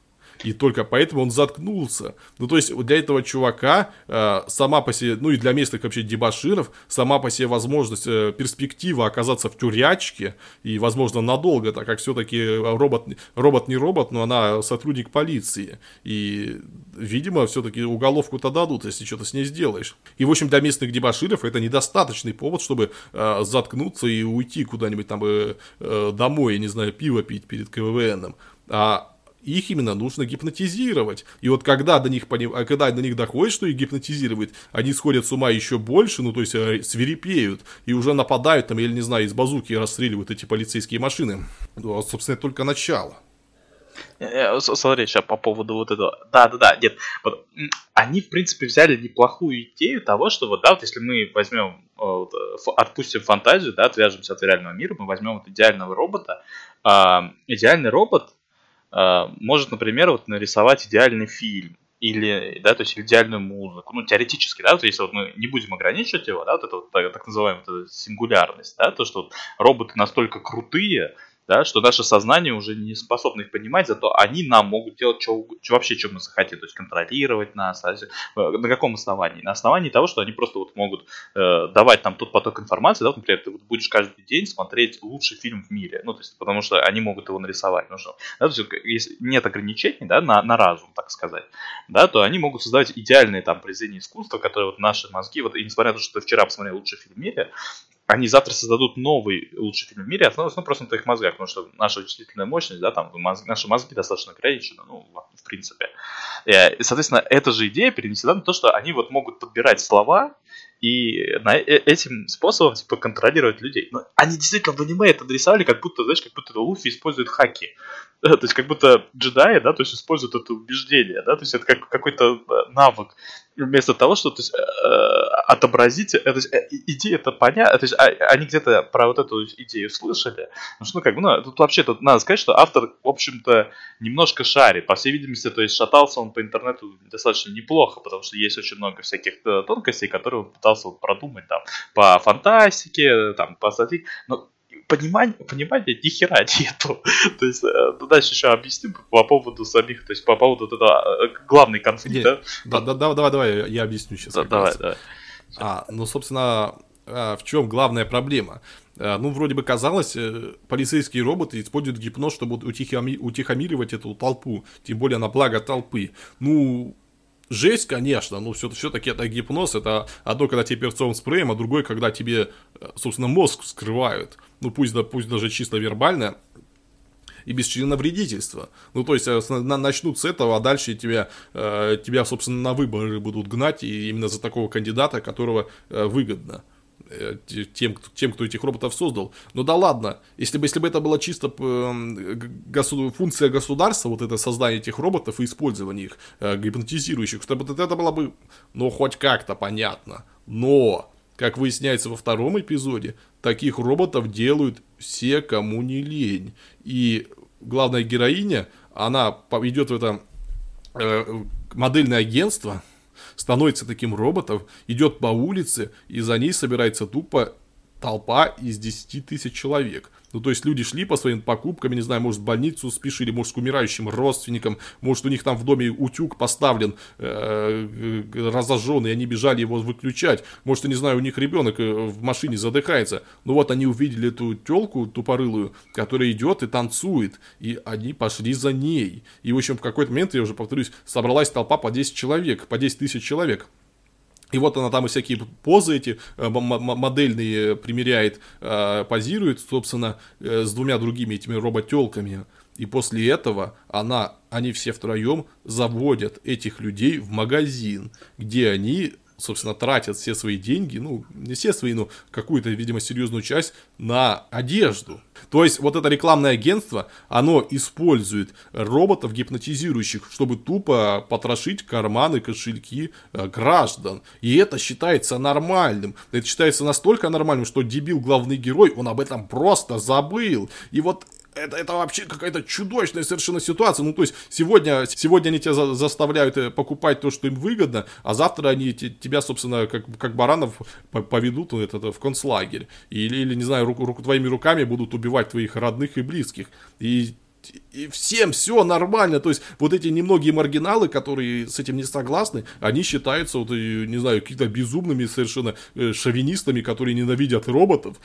И только поэтому он заткнулся. Ну, то есть, для этого чувака э, сама по себе, ну и для местных вообще дебаширов, сама по себе возможность, э, перспектива оказаться в тюрячке, и, возможно, надолго, так как все-таки робот, робот не робот, но она сотрудник полиции. И, видимо, все-таки уголовку-то дадут, если что-то с ней сделаешь. И, в общем, для местных дебаширов это недостаточный повод, чтобы э, заткнуться и уйти куда-нибудь там э, э, домой, я не знаю, пиво пить перед КВНом. А их именно нужно гипнотизировать. И вот когда до них, а когда до них доходит, что их гипнотизирует, они сходят с ума еще больше, ну то есть э, свирепеют и уже нападают там, или не знаю, из базуки расстреливают эти полицейские машины. Ну, а, собственно, это только начало. Э, э, смотри, сейчас по поводу вот этого. Да, да, да, нет. Вот, они, в принципе, взяли неплохую идею того, что вот, да, вот если мы возьмем, вот, отпустим фантазию, да, отвяжемся от реального мира, мы возьмем вот идеального робота. А, идеальный робот может, например, вот нарисовать идеальный фильм или, да, то есть идеальную музыку, ну, теоретически, да, то есть вот мы не будем ограничивать его, да, вот это вот так, так называемая вот сингулярность, да, то, что вот роботы настолько крутые, да, что наше сознание уже не способно их понимать, зато они нам могут делать что, что вообще, что мы захотим, то есть контролировать нас. А на каком основании? На основании того, что они просто вот могут э, давать нам тот поток информации, да, вот, например, ты вот будешь каждый день смотреть лучший фильм в мире, ну, то есть, потому что они могут его нарисовать, ну, что, да, то есть, нет ограничений, да, на, на разум, так сказать, да, то они могут создавать идеальные там произведения искусства, которые вот наши мозги, вот, и несмотря на то, что ты вчера посмотрел лучший фильм в мире, они завтра создадут новый лучший фильм в мире, основываясь ну, просто на твоих мозгах, потому что наша вычислительная мощность, да, там мозг, наши мозги достаточно ограничены, ну, в принципе. И, соответственно, эта же идея перенесена на то, что они вот могут подбирать слова и на, э, этим способом, типа, контролировать людей. Но они действительно в аниме это нарисовали, как будто, знаешь, как будто Луфи использует хаки. То есть, как будто джедаи, да, то есть, используют это убеждение, да, то есть, это как какой-то навык вместо того, что то есть, э, отобразить, э, то есть, э, идея это понятно, то есть, а, они где-то про вот эту идею слышали, потому что, ну, как бы, ну, тут вообще тут надо сказать, что автор, в общем-то, немножко шарит, по всей видимости, то есть, шатался он по интернету достаточно неплохо, потому что есть очень много всяких тонкостей, которые он пытался продумать, там, по фантастике, там, по статье, но понимания, понимания ни хера нету. то есть, э, ну, дальше еще объясню по поводу самих, то есть, по поводу вот этого э, главный конфликт, да? Да, да, да, давай, давай, я объясню сейчас. Да, давай, давай. А, ну, собственно, а, в чем главная проблема? А, ну, вроде бы казалось, э, полицейские роботы используют гипноз, чтобы утихомиривать эту толпу, тем более на благо толпы. Ну, жесть, конечно, но все, все-таки это гипноз, это одно, когда тебе перцовым спреем, а другое, когда тебе, собственно, мозг вскрывают ну пусть, да, пусть даже чисто вербально, и без членовредительства. Ну, то есть, э, начнут с этого, а дальше тебя, э, тебя, собственно, на выборы будут гнать, и именно за такого кандидата, которого э, выгодно тем, тем, кто этих роботов создал. Ну да ладно, если бы, если бы это была чисто госу- функция государства, вот это создание этих роботов и использование их, гипнотизирующих, чтобы это было бы, ну, хоть как-то понятно. Но Как выясняется во втором эпизоде, таких роботов делают все, кому не лень. И главная героиня, она идет в это э, модельное агентство, становится таким роботом, идет по улице, и за ней собирается тупо толпа из 10 тысяч человек. Ну, то есть люди шли по своим покупкам, не знаю, может, в больницу спешили, может, к умирающим родственникам, может, у них там в доме утюг поставлен, э, разожженный, и они бежали его выключать, может, не знаю, у них ребенок э, в машине задыхается. Ну, вот они увидели эту телку тупорылую, которая идет и танцует, и они пошли за ней. И, в общем, в какой-то момент, я уже повторюсь, собралась толпа по 10 человек, по 10 тысяч человек. И вот она там и всякие позы эти э, модельные примеряет, э, позирует, собственно, э, с двумя другими этими роботелками. И после этого она, они все втроем заводят этих людей в магазин, где они собственно, тратят все свои деньги, ну, не все свои, но какую-то, видимо, серьезную часть на одежду. То есть, вот это рекламное агентство, оно использует роботов гипнотизирующих, чтобы тупо потрошить карманы, кошельки э, граждан. И это считается нормальным. Это считается настолько нормальным, что дебил, главный герой, он об этом просто забыл. И вот это, это вообще какая-то чудовищная совершенно ситуация. Ну, то есть, сегодня, сегодня они тебя за, заставляют э, покупать то, что им выгодно, а завтра они те, тебя, собственно, как, как баранов поведут это, это, в концлагерь. Или, или, не знаю, руку, руку, твоими руками будут убивать твоих родных и близких. И и всем все нормально. То есть, вот эти немногие маргиналы, которые с этим не согласны, они считаются, вот, не знаю, какими-то безумными совершенно э, шовинистами, которые ненавидят роботов.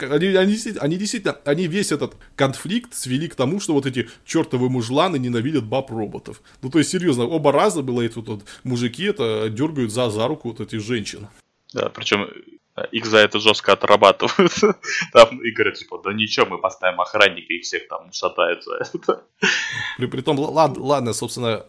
Они, они, они действительно, они весь этот конфликт свели к тому, что вот эти чертовы мужланы ненавидят баб-роботов. Ну, то есть, серьезно, оба раза было эти вот, вот мужики это дергают за, за руку вот этих женщин. Да, причем их за это жестко отрабатывают. Там и говорят, типа, да ничего, мы поставим охранника и всех там шатают за это. При, при том, ладно, ладно, собственно,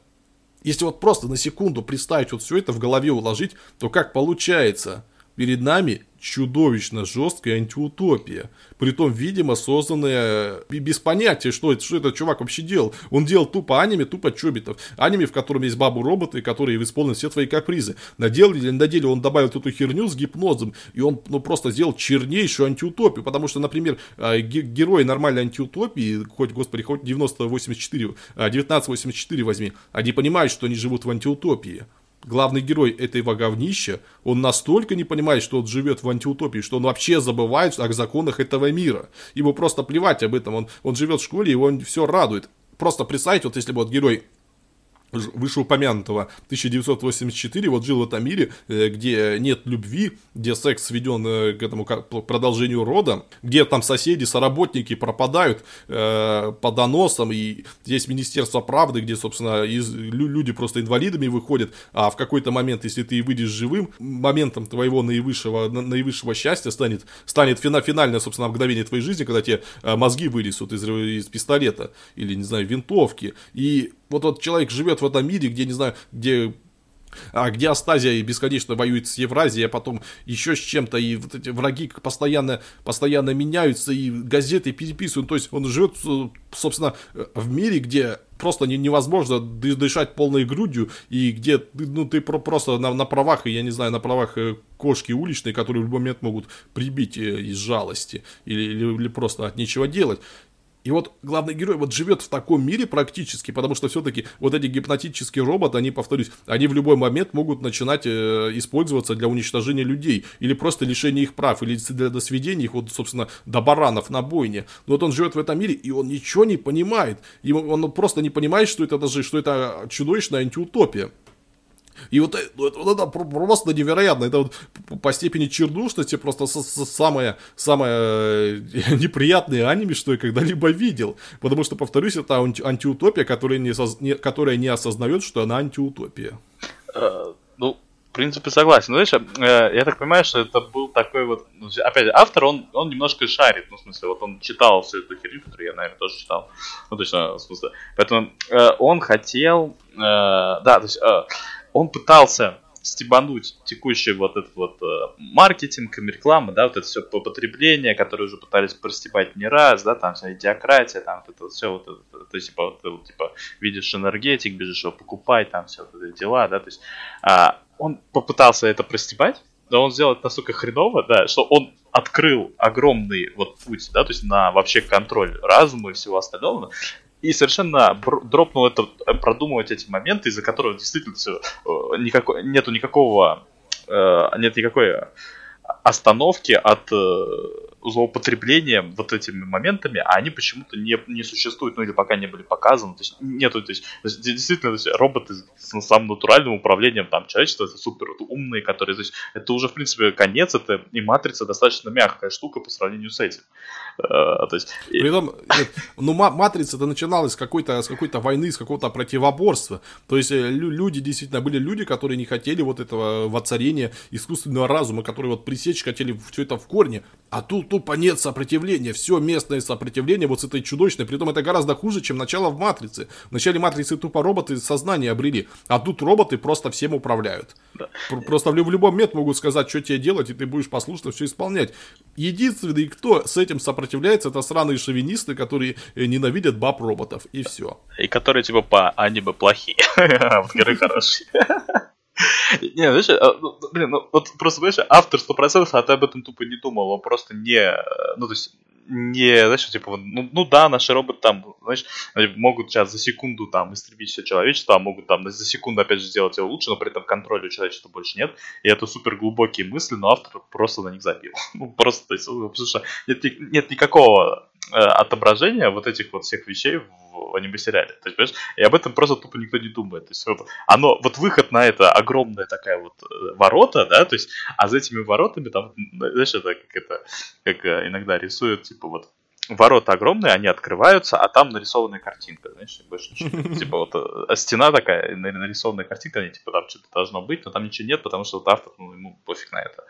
если вот просто на секунду представить вот все это в голове уложить, то как получается? Перед нами чудовищно жесткая антиутопия. Притом, видимо, созданная без понятия, что, это, что этот чувак вообще делал. Он делал тупо аниме, тупо чобитов. Аниме, в котором есть бабу-роботы, которые исполнят все твои капризы. На деле, на деле он добавил эту херню с гипнозом, и он ну, просто сделал чернейшую антиутопию. Потому что, например, а, герои нормальной антиутопии, хоть, господи, хоть 9084, 1984 а, возьми, они понимают, что они живут в антиутопии главный герой этого говнища, он настолько не понимает, что он живет в антиутопии, что он вообще забывает о законах этого мира. Ему просто плевать об этом, он, он живет в школе, его все радует. Просто представьте, вот если бы вот герой вышеупомянутого. 1984 вот жил в этом мире, э, где нет любви, где секс сведен э, к этому продолжению рода, где там соседи, соработники пропадают э, по доносам, и есть Министерство правды, где, собственно, из, люди просто инвалидами выходят, а в какой-то момент, если ты выйдешь живым, моментом твоего наивысшего, наивысшего счастья станет, станет фина, финальное, собственно, мгновение твоей жизни, когда тебе э, мозги вылезут из, из пистолета или, не знаю, винтовки, и вот вот человек живет в этом мире, где, не знаю, где а где Астазия бесконечно воюет с Евразией, а потом еще с чем-то, и вот эти враги постоянно, постоянно меняются, и газеты переписывают, то есть он живет, собственно, в мире, где просто невозможно дышать полной грудью, и где ну, ты просто на, на правах, я не знаю, на правах э, кошки уличной, которые в любой момент могут прибить э, из жалости, или, или, или просто от нечего делать. И вот главный герой вот живет в таком мире практически, потому что все-таки вот эти гипнотические роботы, они, повторюсь, они в любой момент могут начинать э, использоваться для уничтожения людей, или просто лишения их прав, или для досведения их, вот, собственно, до баранов на бойне. Но вот он живет в этом мире, и он ничего не понимает. И он просто не понимает, что это даже, что это чудовищная антиутопия. И вот, э, вот, вот это просто невероятно. Это вот по степени чернушности просто самое, самое э, неприятное аниме, что я когда-либо видел. Потому что, повторюсь, это анти антиутопия, которая не, соз... не, которая не осознает, что она антиутопия. Uh, ну, в принципе, согласен. Но, э, я так понимаю, что это был такой вот... Ну, опять автор, он, он немножко шарит. Ну, в смысле, вот он читал всю эту херню, которую я, наверное, тоже читал. Ну, точно, в смысле. Поэтому э, он хотел... Э, да, то есть... Он пытался стебануть текущий вот этот вот э, маркетинг, реклама, да, вот это все потребление, которое уже пытались простебать не раз, да, там вся идиократия, там вот это все, вот это, то есть, типа, вот, вот, типа, видишь энергетик, бежишь его покупать, там все вот эти дела, да, то есть, а, он попытался это простебать, но он сделал это настолько хреново, да, что он открыл огромный вот путь, да, то есть на вообще контроль разума и всего остального, и совершенно дропнул это, э, продумывать эти моменты, из-за которых действительно все, э, никакой, нету никакого, э, нет никакой остановки от злоупотреблением вот этими моментами, а они почему-то не, не существуют, ну или пока не были показаны. То есть нету, то есть действительно, то есть, роботы с самым натуральным управлением там человечества, это супер умные, которые, то есть, это уже в принципе конец, это и матрица достаточно мягкая штука по сравнению с этим. Uh, то есть, При этом, нет, ну матрица это начиналась с какой-то, с какой-то войны, с какого-то противоборства. То есть э, люди действительно были люди, которые не хотели вот этого воцарения искусственного разума, которые вот пресечь хотели все это в корне, а тут тупо нет сопротивления. Все местное сопротивление вот с этой чудовищной. Притом это гораздо хуже, чем начало в Матрице. В начале Матрицы тупо роботы сознание обрели. А тут роботы просто всем управляют. Да. Просто в, любом момент могут сказать, что тебе делать, и ты будешь послушно все исполнять. Единственный, кто с этим сопротивляется, это сраные шовинисты, которые э, ненавидят баб-роботов. И все. И которые типа по аниме плохие. А хорошие. Не, знаешь, а, ну, блин, ну вот просто, знаешь, автор 100%, а ты об этом тупо не думал, он просто не, ну то есть, не, знаешь, типа, ну, ну да, наши роботы там, знаешь, могут сейчас за секунду там истребить все человечество, а могут там за секунду опять же сделать его лучше, но при этом контроля у человечества больше нет. И это супер глубокие мысли, но автор просто на них забил. Ну, просто, то есть, потому что нет, нет никакого э, отображения вот этих вот всех вещей в аниме-сериале. То есть, понимаешь, и об этом просто тупо никто не думает. То есть, вот, оно, вот выход на это огромная такая вот э, ворота, да, то есть, а за этими воротами там, знаешь, это как это, как э, иногда рисуют, типа вот, ворота огромные, они открываются, а там нарисованная картинка, знаешь, больше ничего. Типа вот э, стена такая, нарисованная картинка, они типа там что-то должно быть, но там ничего нет, потому что вот автор, ну, ему пофиг на это.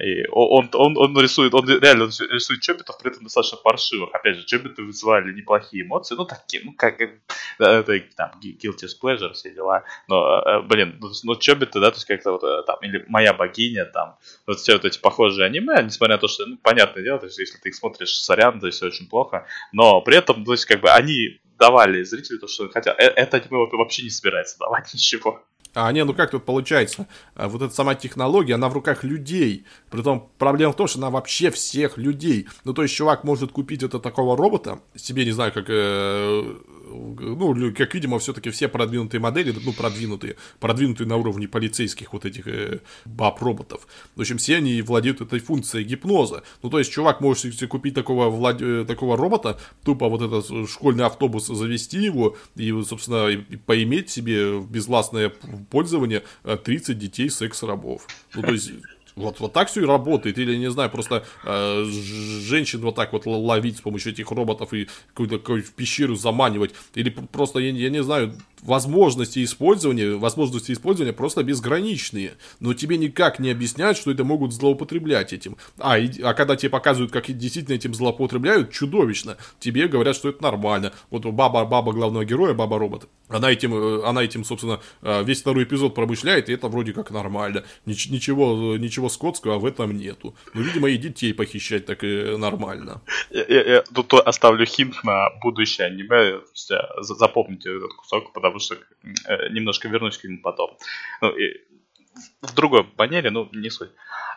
И он, он, он рисует, он реально рисует чобитов, при этом достаточно паршивых. Опять же, чобиты вызывали неплохие эмоции, ну, такие, ну, как, это там, guilty as pleasure, все дела. Но, э, блин, ну, ну чобиты, да, то есть как-то вот э, там, или моя богиня, там, вот все вот эти похожие аниме, несмотря на то, что, ну, понятное дело, то есть если ты их смотришь, сорян, то есть очень очень плохо, но при этом, то есть, как бы они давали зрителю то, что хотя э, это аниме вообще не собирается давать ничего. А не, ну как тут получается? А вот эта сама технология, она в руках людей. Притом проблема в том, что она вообще всех людей. Ну то есть чувак может купить это такого робота, себе не знаю, как э, ну, как видимо, все-таки все продвинутые модели, ну, продвинутые, продвинутые на уровне полицейских вот этих э, баб-роботов. В общем, все они владеют этой функцией гипноза. Ну, то есть, чувак может себе купить такого, влад... Э, такого робота, тупо вот этот школьный автобус завести его и, собственно, поиметь себе в безвластное пользование 30 э, детей секс-рабов. Ну, то есть вот, вот так все и работает. Или, не знаю, просто э, женщин вот так вот ловить с помощью этих роботов и какую-то какую в пещеру заманивать. Или просто, я, я не знаю, возможности использования, возможности использования просто безграничные. Но тебе никак не объясняют, что это могут злоупотреблять этим. А, и, а когда тебе показывают, как действительно этим злоупотребляют, чудовищно. Тебе говорят, что это нормально. Вот баба, баба главного героя, баба-робот, она этим, э, она этим, собственно, э, весь второй эпизод промышляет, и это вроде как нормально. Нич- ничего, ничего скотского в этом нету. Ну, видимо, и детей похищать так и нормально. Я, я, я тут оставлю хинт на будущее аниме. Запомните этот кусок, потому что э, немножко вернусь к нему потом. Ну, и в другой манере, ну, не суть.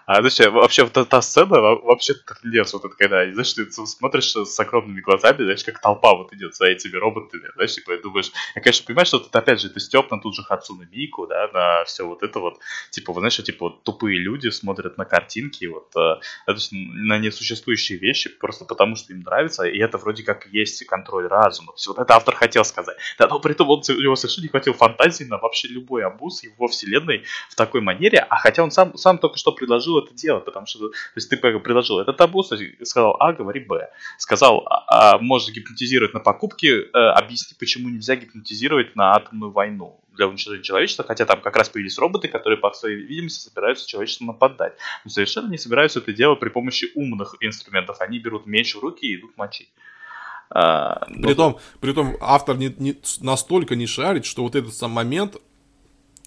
А, знаешь, вообще вот эта сцена, вообще трендец, вот это когда, знаешь, ты смотришь с огромными глазами, знаешь, как толпа вот идет за этими роботами, знаешь, типа, думаешь, я, конечно, понимаю, что это, опять же, это степ на тут же Хацуна Мику, да, на все вот это вот, типа, вот, знаешь, типа, вот тупые люди смотрят на картинки, вот, э, то есть на несуществующие вещи, просто потому что им нравится, и это вроде как есть контроль разума. Все, вот это автор хотел сказать. Да, но при этом он, у него совершенно не хватило фантазии на вообще любой обуз его вселенной в такой манере, а хотя он сам, сам только что предложил предложил это делать, потому что, то есть ты предложил этот табу, сказал А, говори Б. Сказал, а, а можно гипнотизировать на покупки, э, объясни, почему нельзя гипнотизировать на атомную войну для уничтожения человечества, хотя там как раз появились роботы, которые по своей видимости собираются человечество нападать. Но совершенно не собираются это делать при помощи умных инструментов. Они берут меч в руки и идут мочить. А, но... притом, притом автор не, не, настолько не шарит, что вот этот сам момент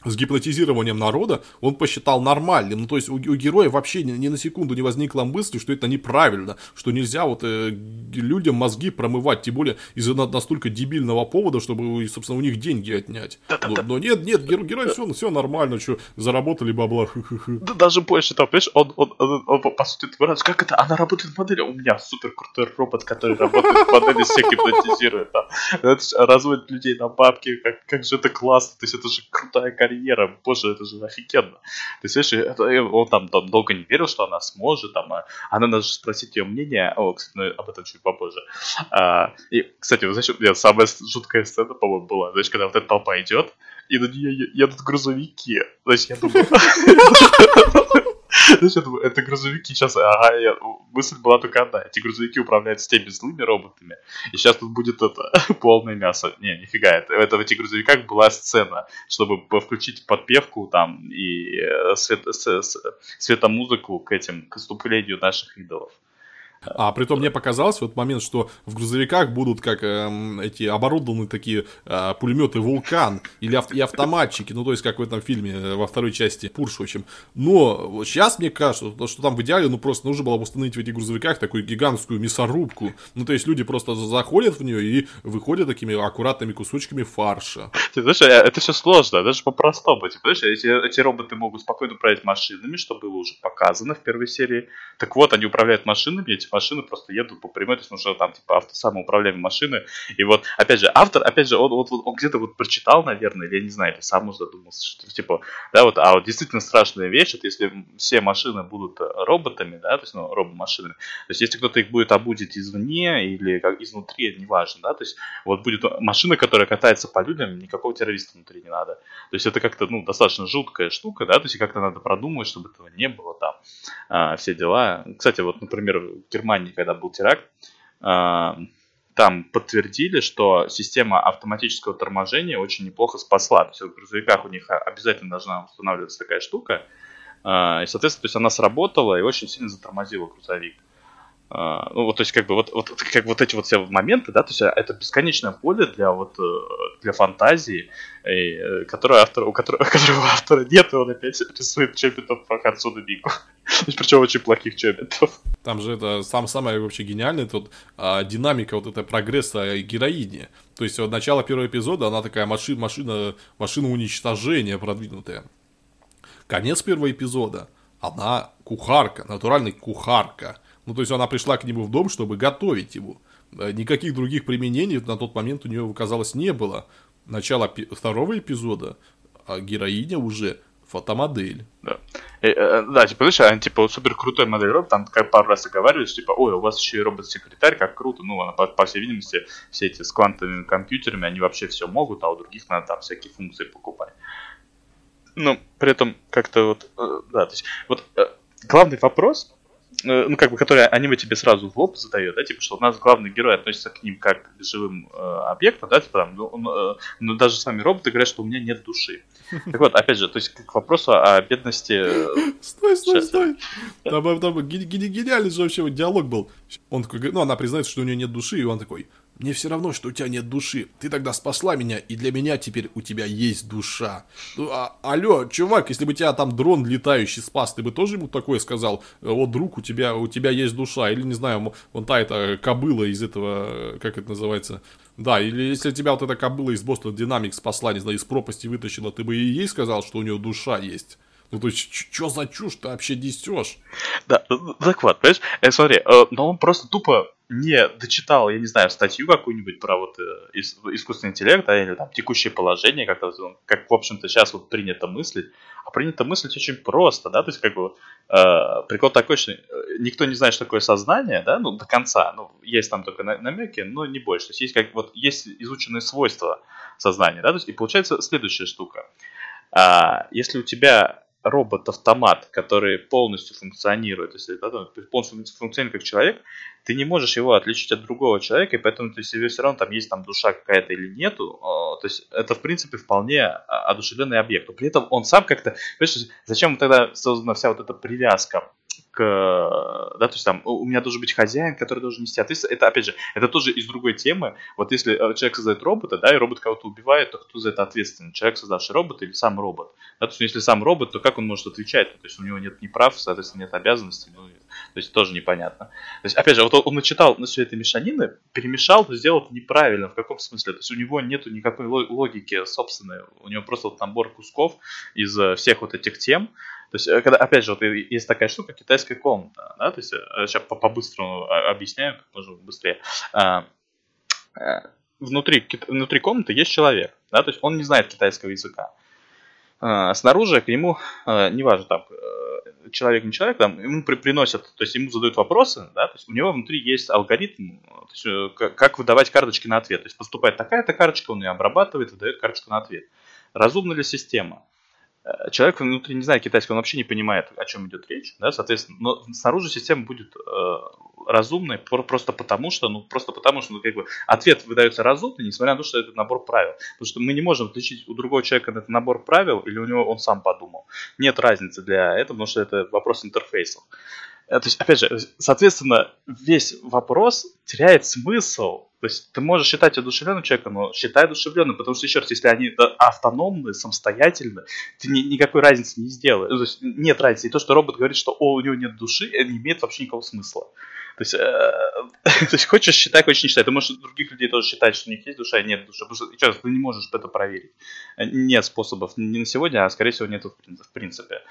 с гипнотизированием народа, он посчитал нормальным. Ну, то есть у, у героя вообще ни, ни на секунду не возникла мысли, что это неправильно, что нельзя вот э, людям мозги промывать, тем более из-за настолько дебильного повода, чтобы, собственно, у них деньги отнять. Но, но нет, нет, герой, герой все, все нормально, что заработали бабла. Да даже больше того, понимаешь, он, он, он, он, он по сути, говорит, как это, она работает в модели, у меня супер крутой робот, который работает в модели, всех гипнотизирует, да. разводит людей на бабки, как, как же это классно, то есть это же крутая карьера карьера, боже, это же офигенно. Есть, видишь, это, он там, там долго не верил, что она сможет, там, а она надо спросить ее мнение, о, кстати, ну, об этом чуть попозже. А, и, кстати, знаешь, у меня самая жуткая сцена, по-моему, была, знаешь, когда вот эта толпа идет, и на нее едут грузовики. Значит, я думаю... Думаю, это грузовики сейчас, ага, я, мысль была только одна, эти грузовики управляют с теми злыми роботами, и сейчас тут будет это, полное мясо. Не, нифига, это, это в этих грузовиках была сцена, чтобы включить подпевку там и э, свет, с, с, светомузыку к этим, к выступлению наших идолов. А при том мне показалось вот момент, что в грузовиках будут как э, эти оборудованные такие э, пулеметы «Вулкан» или ав- и автоматчики, ну то есть как в этом фильме э, во второй части «Пурш», в общем. Но сейчас мне кажется, что, там в идеале, ну просто нужно было установить в этих грузовиках такую гигантскую мясорубку. Ну то есть люди просто заходят в нее и выходят такими аккуратными кусочками фарша. Ты знаешь, э, это все сложно, даже по-простому. Типа, знаешь, эти, эти роботы могут спокойно управлять машинами, что было уже показано в первой серии. Так вот, они управляют машинами, эти машины просто едут по прямой, то есть уже там типа авто, самоуправляемые машины. И вот, опять же, автор, опять же, он, он, он, он где-то вот прочитал, наверное, или я не знаю, или сам уже задумался, что типа, да, вот, а вот действительно страшная вещь, это если все машины будут э, роботами, да, то есть, ну, робомашинами, то есть если кто-то их будет обудить извне или как изнутри, неважно, да, то есть вот будет машина, которая катается по людям, никакого террориста внутри не надо. То есть это как-то, ну, достаточно жуткая штука, да, то есть как-то надо продумать, чтобы этого не было там, а, все дела. Кстати, вот, например, Германии, когда был теракт, а, там подтвердили, что система автоматического торможения очень неплохо спасла. То есть в грузовиках у них обязательно должна устанавливаться такая штука. А, и, соответственно, то есть она сработала и очень сильно затормозила грузовик. А, ну, вот, то есть, как бы, вот, вот, как вот эти вот все моменты, да, то есть, это бесконечное поле для вот, э, для фантазии, и, э, которое автор, у которого, которого автора нет, и он опять рисует чобитов по Хансуну Бику. Причем очень плохих чобитов. Там же это сам самое вообще гениальное, тут а, динамика вот этой прогресса героини. То есть, от начала первого эпизода она такая машина, машина, машина уничтожения продвинутая. Конец первого эпизода, она кухарка, натуральный кухарка ну, то есть она пришла к нему в дом, чтобы готовить его. Э, никаких других применений на тот момент у нее, оказалось, не было. Начало второго эпизода, а героиня уже фотомодель. Да. И, э, э, да, типа, знаешь, они, типа, супер крутой модель робот, там как пару раз оговаривались, типа, ой, у вас еще и робот-секретарь, как круто, ну, она, по, по всей видимости, все эти с квантовыми компьютерами, они вообще все могут, а у других надо там всякие функции покупать. Ну, при этом как-то вот, да, то есть, вот главный вопрос, ну, как бы, которые аниме тебе сразу в лоб задает, да, типа, что у нас главный герой относится к ним как к живым э, объектам, да, типа, там, ну, он, э, ну, даже сами роботы говорят, что у меня нет души. Так вот, опять же, то есть, к вопросу о бедности... Э, стой, стой, Сейчас, стой! Там, там гениальный же вообще диалог был. Он такой, ну, она признается, что у нее нет души, и он такой, мне все равно, что у тебя нет души. Ты тогда спасла меня, и для меня теперь у тебя есть душа. Ну, а, алло, чувак, если бы тебя там дрон летающий спас, ты бы тоже ему такое сказал? Вот, друг, у тебя, у тебя есть душа. Или, не знаю, вон та эта кобыла из этого, как это называется? Да, или если тебя вот эта кобыла из Boston Dynamics спасла, не знаю, из пропасти вытащила, ты бы и ей сказал, что у нее душа есть. Ну, то есть, что за чушь ты вообще несешь? Да, так вот, понимаешь, э, смотри, э, но он просто тупо не дочитал, я не знаю, статью какую-нибудь про вот э, искусственный интеллект, да, или там текущее положение, как, как в общем-то, сейчас вот принято мыслить. А принято мыслить очень просто, да, то есть, как бы, э, прикол такой, что э, никто не знает, что такое сознание, да, ну, до конца, ну, есть там только намеки, но не больше. То есть, есть, как, вот, есть изученные свойства сознания, да, то есть, и получается следующая штука. А, если у тебя робот-автомат, который полностью функционирует, то есть да, полностью функционирует как человек, ты не можешь его отличить от другого человека, и поэтому ты себе все равно там есть там душа какая-то или нету. То есть это в принципе вполне одушевленный объект. Но при этом он сам как-то, зачем тогда создана вся вот эта привязка к, да, то есть там у меня должен быть хозяин, который должен нести ответственность. Это, опять же, это тоже из другой темы. Вот если э, человек создает робота, да, и робот кого-то убивает, то кто за это ответственен? Человек, создавший робота или сам робот? Да, то есть если сам робот, то как он может отвечать? То есть у него нет ни прав, соответственно, нет обязанностей, ну, то есть тоже непонятно. То есть, опять же, вот он, он начитал на все этой мешанины, перемешал, но сделал это неправильно. В каком смысле? То есть у него нету никакой логики собственной. У него просто вот набор кусков из э, всех вот этих тем, то есть, э, когда, опять же, вот есть такая штука, китайская комната, да, то есть, сейчас э, по-быстрому а, объясняю, как можно быстрее. А, э, внутри, внутри комнаты есть человек, да, то есть он не знает китайского языка. А, снаружи к нему, неважно, там, человек, не человек, там, ему при, приносят, то есть ему задают вопросы, да, то есть у него внутри есть алгоритм, то есть, как выдавать карточки на ответ. То есть поступает такая-то карточка, он ее обрабатывает, выдает карточку на ответ. Разумна ли система? Э, человек внутри не знает китайского, он вообще не понимает, о чем идет речь, да, соответственно, но снаружи система будет э, разумной просто потому, что, ну, просто потому, что, ну, как бы, ответ выдается разумный, несмотря на то, что это набор правил. Потому что мы не можем отличить у другого человека это набор правил, или у него он сам подумал. Нет разницы для этого, потому что это вопрос интерфейсов. То есть, опять же, соответственно, весь вопрос теряет смысл. То есть ты можешь считать одушевленным человеком, но считай одушевленным, потому что, еще раз, если они автономны, самостоятельны, ты ни, никакой разницы не сделаешь. То есть нет разницы. И то, что робот говорит, что о, у него нет души, не имеет вообще никакого смысла. То есть, э, то есть хочешь считай, хочешь не считай. Ты можешь других людей тоже считать, что у них есть душа и нет души. Потому что, еще раз, ты не можешь это проверить. Нет способов не на сегодня, а скорее всего нет в принципе.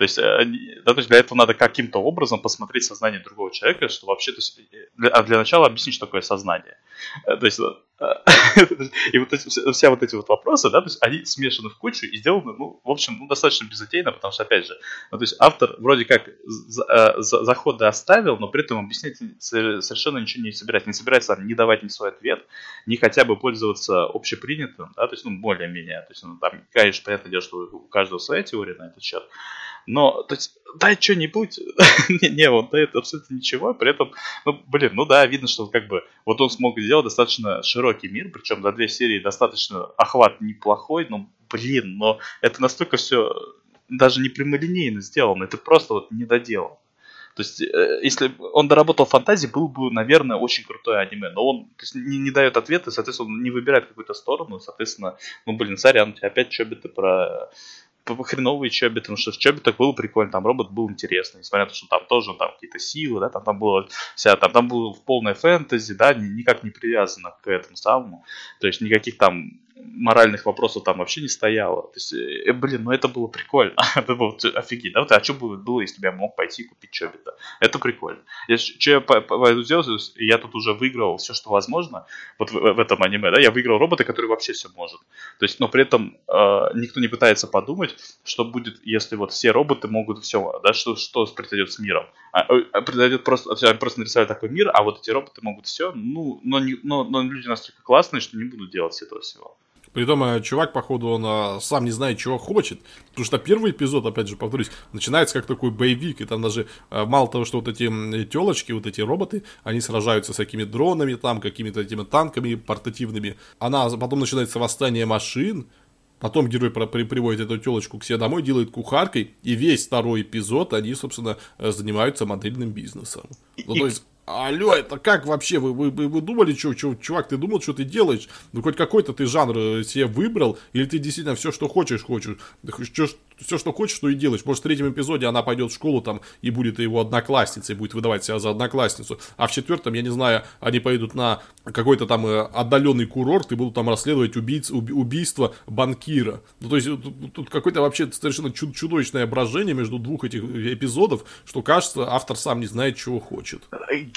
То есть, э, да, то есть для этого надо каким-то образом посмотреть сознание другого человека, что вообще, то есть, э, для, а для начала объяснить, что такое сознание. Э, то есть, и вот эти, все вот эти вот вопросы, да, то есть они смешаны в кучу и сделаны, ну, в общем, ну, достаточно безотейно, потому что, опять же, ну, то есть автор вроде как за, за, заходы оставил, но при этом объяснять совершенно ничего не собирается. Не собирается не давать ни свой ответ, ни хотя бы пользоваться общепринятым, да, то есть, ну, более-менее. То есть, ну, там, конечно, понятное дело, что у каждого своя теория на этот счет. Но, то есть, дай что-нибудь. не, не, он дает абсолютно ничего. При этом, ну, блин, ну да, видно, что как бы вот он смог сделать достаточно широкий мир, причем за две серии достаточно охват неплохой, но, блин, но это настолько все даже не прямолинейно сделано, это просто вот не доделано. То есть, э, если он доработал фантазии, был бы, наверное, очень крутое аниме. Но он то есть, не, не дает ответы, соответственно, он не выбирает какую-то сторону. Соответственно, ну, блин, сорян, опять чобиты про хреновые чоби, потому что в чоби так было прикольно, там робот был интересный, несмотря на то, что там тоже там какие-то силы, да, там, там было вся, там, там было в полной фэнтези, да, никак не привязано к этому самому, то есть никаких там моральных вопросов там вообще не стояло. То есть, э, блин, ну это было прикольно. это было офигеть. Да? Вот, а что бы было, если бы я мог пойти купить Чобита? Это прикольно. Я, что я пойду сделать, я тут уже выиграл все, что возможно вот в, в этом аниме. Да? Я выиграл робота, который вообще все может. То есть, но при этом э, никто не пытается подумать, что будет, если вот все роботы могут все, да, что, что произойдет с миром. А, а, произойдет просто, все, просто нарисовали такой мир, а вот эти роботы могут все, ну, но, не, но, но люди настолько классные, что не будут делать этого всего. Притом, э, чувак, походу, он а, сам не знает, чего хочет. Потому что первый эпизод, опять же, повторюсь, начинается как такой боевик. И там даже а, мало того, что вот эти телочки, вот эти роботы, они сражаются с какими дронами, там, какими-то этими танками портативными. Она потом начинается восстание машин. Потом герой при, приводит эту телочку к себе домой, делает кухаркой, и весь второй эпизод они, собственно, э, занимаются модельным бизнесом. Ну, то есть Алло, это как вообще? Вы, вы, вы думали, что, что, чувак, ты думал, что ты делаешь? Ну, хоть какой-то ты жанр э, себе выбрал, или ты действительно все, что хочешь, хочешь? Что, все, что хочешь, что и делаешь. Может, в третьем эпизоде она пойдет в школу там и будет его одноклассницей, будет выдавать себя за одноклассницу. А в четвертом, я не знаю, они поедут на какой-то там э, отдаленный курорт и будут там расследовать убийц, уб, убийство банкира. Ну, то есть, тут, тут какое-то вообще совершенно чудовищное брожение между двух этих эпизодов, что кажется, автор сам не знает, чего хочет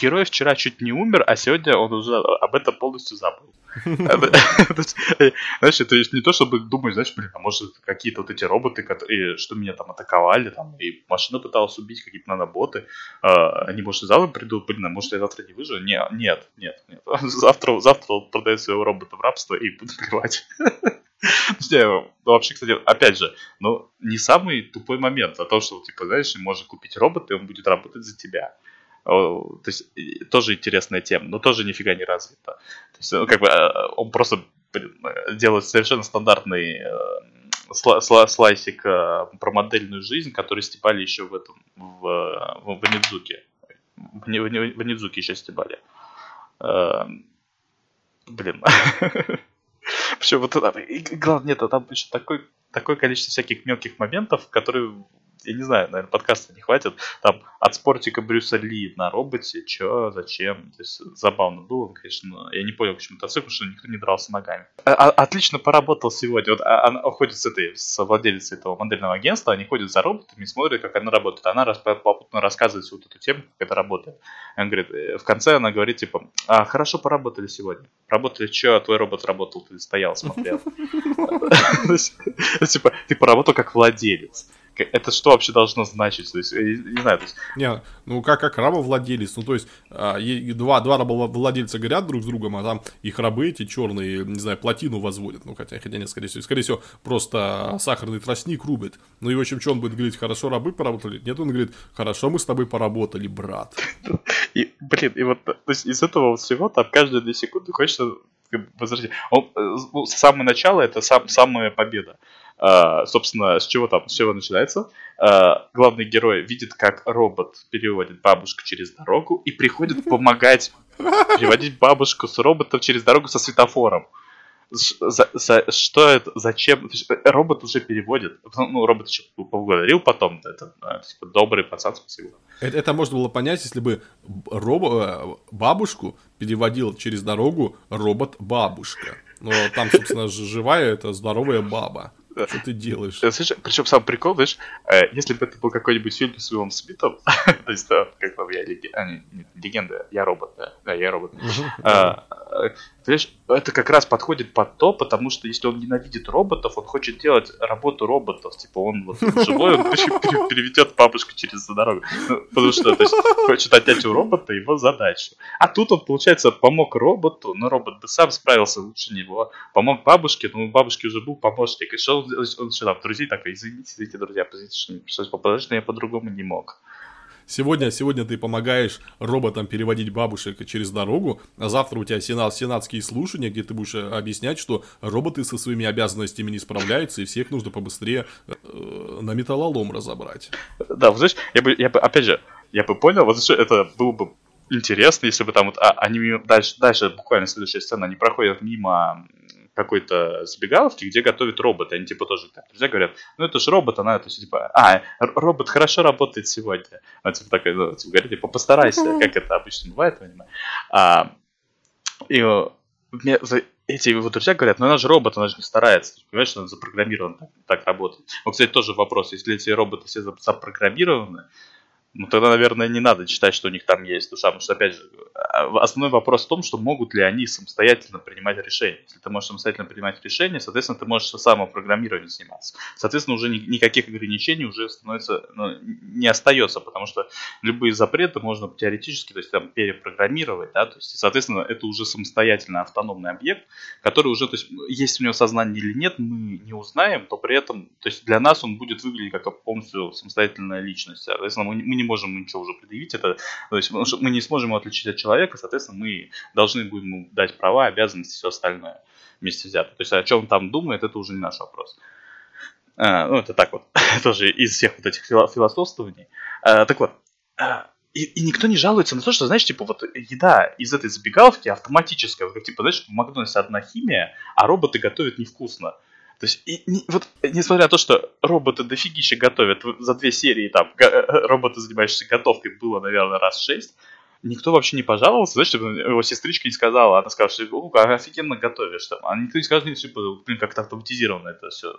герой вчера чуть не умер, а сегодня он уже об этом полностью забыл. Знаешь, это не то, чтобы думать, знаешь, блин, а может какие-то вот эти роботы, которые, что меня там атаковали, там, и машина пыталась убить, какие-то наноботы, а, они, может, и завтра придут, блин, а может, я завтра не выживу? Нет, нет, нет, нет. Завтра, завтра он продает своего робота в рабство и будет плевать. Ну, вообще, кстати, опять же, ну, не самый тупой момент, а то, что, типа, знаешь, можно купить робота, и он будет работать за тебя. То есть тоже интересная тема, но тоже нифига не развита. То есть, ну, как бы э, он просто делает совершенно стандартный э, сла сла слайсик э, про модельную жизнь, который стебали еще в этом, в, в, в Нидзуке. В, в, в Нидзуке еще стебали. Э, блин. Причем вот это, главное, нет, там еще такой, такое количество всяких мелких моментов, которые я не знаю, наверное, подкаста не хватит. Там от спортика Брюса Ли на роботе, чё, зачем. То есть забавно было, конечно. Я не понял, почему потому что никто не дрался ногами. А, а, отлично поработал сегодня. Вот а, она ходит с этой, с владелицей этого модельного агентства, они ходят за роботами, смотрят, как она работает. Она попутно рассказывает вот эту тему, как это работает. Она говорит, э, в конце она говорит, типа, а, хорошо поработали сегодня. Работали, что, твой робот работал, ты стоял, смотрел. Типа, ты поработал как владелец это что вообще должно значить? То есть, не знаю, то есть... Не, ну как, как рабовладелец, ну то есть а, два, два рабовладельца говорят друг с другом, а там их рабы эти черные, не знаю, плотину возводят, ну хотя, хотя нет, скорее всего, скорее всего, просто сахарный тростник рубит. Ну и в общем, что он будет говорить, хорошо рабы поработали? Нет, он говорит, хорошо мы с тобой поработали, брат. И, блин, и вот то есть из этого всего там каждые две секунды хочется возразить. Он, э, ну, с самого начала это сам, самая победа. Uh, собственно, с чего там, с чего начинается? Uh, главный герой видит, как робот переводит бабушку через дорогу и приходит помогать переводить бабушку с роботом через дорогу со светофором. За, за, что это, зачем? Э, робот уже переводит. Ну, робот еще поговорил потом. Это типа, добрый пацан, спасибо. Это, это можно было понять, если бы робо, бабушку переводил через дорогу робот-бабушка. Но там, собственно, живая это здоровая баба. Что ты делаешь? Э, слышишь, причем сам прикол, знаешь, э, если бы это был какой-нибудь фильм с Уиллом Смитом, то есть, как там, я а, легенда, я робот, да, да, я робот. Понимаешь, это как раз подходит под то, потому что если он ненавидит роботов, он хочет делать работу роботов. Типа он вот живой, он переведет бабушку через дорогу. Ну, потому что то есть, хочет отнять у робота его задачу. А тут он, получается, помог роботу, но робот бы сам справился лучше него. Помог бабушке, но у бабушки уже был помощник. И что он, он что там, друзей такой, извините, извините, друзья, извините, что пришлось попадать, но я по-другому не мог. Сегодня, сегодня ты помогаешь роботам переводить бабушек через дорогу, а завтра у тебя сенат, сенатские слушания, где ты будешь э, объяснять, что роботы со своими обязанностями не справляются, и всех нужно побыстрее э, на металлолом разобрать. Да, вот знаешь, я бы, я бы, опять же, я бы понял, вот это было бы интересно, если бы там вот а, они дальше, дальше буквально следующая сцена, они проходят мимо какой-то забегаловки, где готовят роботы. Они типа тоже так, друзья говорят, ну это же робот, она это типа, а, робот хорошо работает сегодня. Она типа такая, ну, типа, говорит, типа, постарайся, как это обычно бывает в аниме. А, и мне, эти его друзья говорят, ну она же робот, она же не старается. Понимаешь, что он запрограммирован так, так работает. Вот, кстати, тоже вопрос, если эти роботы все запрограммированы, ну тогда, наверное, не надо считать, что у них там есть душа, потому что, опять же, а, основной вопрос в том, что могут ли они самостоятельно принимать решения. Если ты можешь самостоятельно принимать решения, соответственно, ты можешь самопрограммированием заниматься. Соответственно, уже ни, никаких ограничений уже становится, ну, не остается, потому что любые запреты можно теоретически, то есть там перепрограммировать, да, то есть, соответственно, это уже самостоятельно автономный объект, который уже, то есть, есть у него сознание или нет, мы не узнаем, то при этом, то есть для нас он будет выглядеть как полностью самостоятельная личность. Соответственно, мы, мы не можем ничего уже предъявить, это, то есть мы не сможем его отличить от человека, соответственно, мы должны будем ему дать права, обязанности, все остальное вместе взято. То есть о чем он там думает, это уже не наш вопрос. А, ну, это так вот, тоже из всех вот этих философствований. А, так вот, а, и, и никто не жалуется на то, что, знаешь, типа, вот еда из этой забегаловки автоматическая, вот, как, типа, знаешь, в Макдональдсе одна химия, а роботы готовят невкусно. То есть, и, не, вот, несмотря на то, что роботы дофигища готовят за две серии, там, э, роботы, занимающиеся готовкой, было, наверное, раз шесть, никто вообще не пожаловался, знаешь, чтобы его сестричка не сказала, она сказала, что о, офигенно готовишь там. А никто не сказал, что типа, блин, как-то автоматизированно это все э,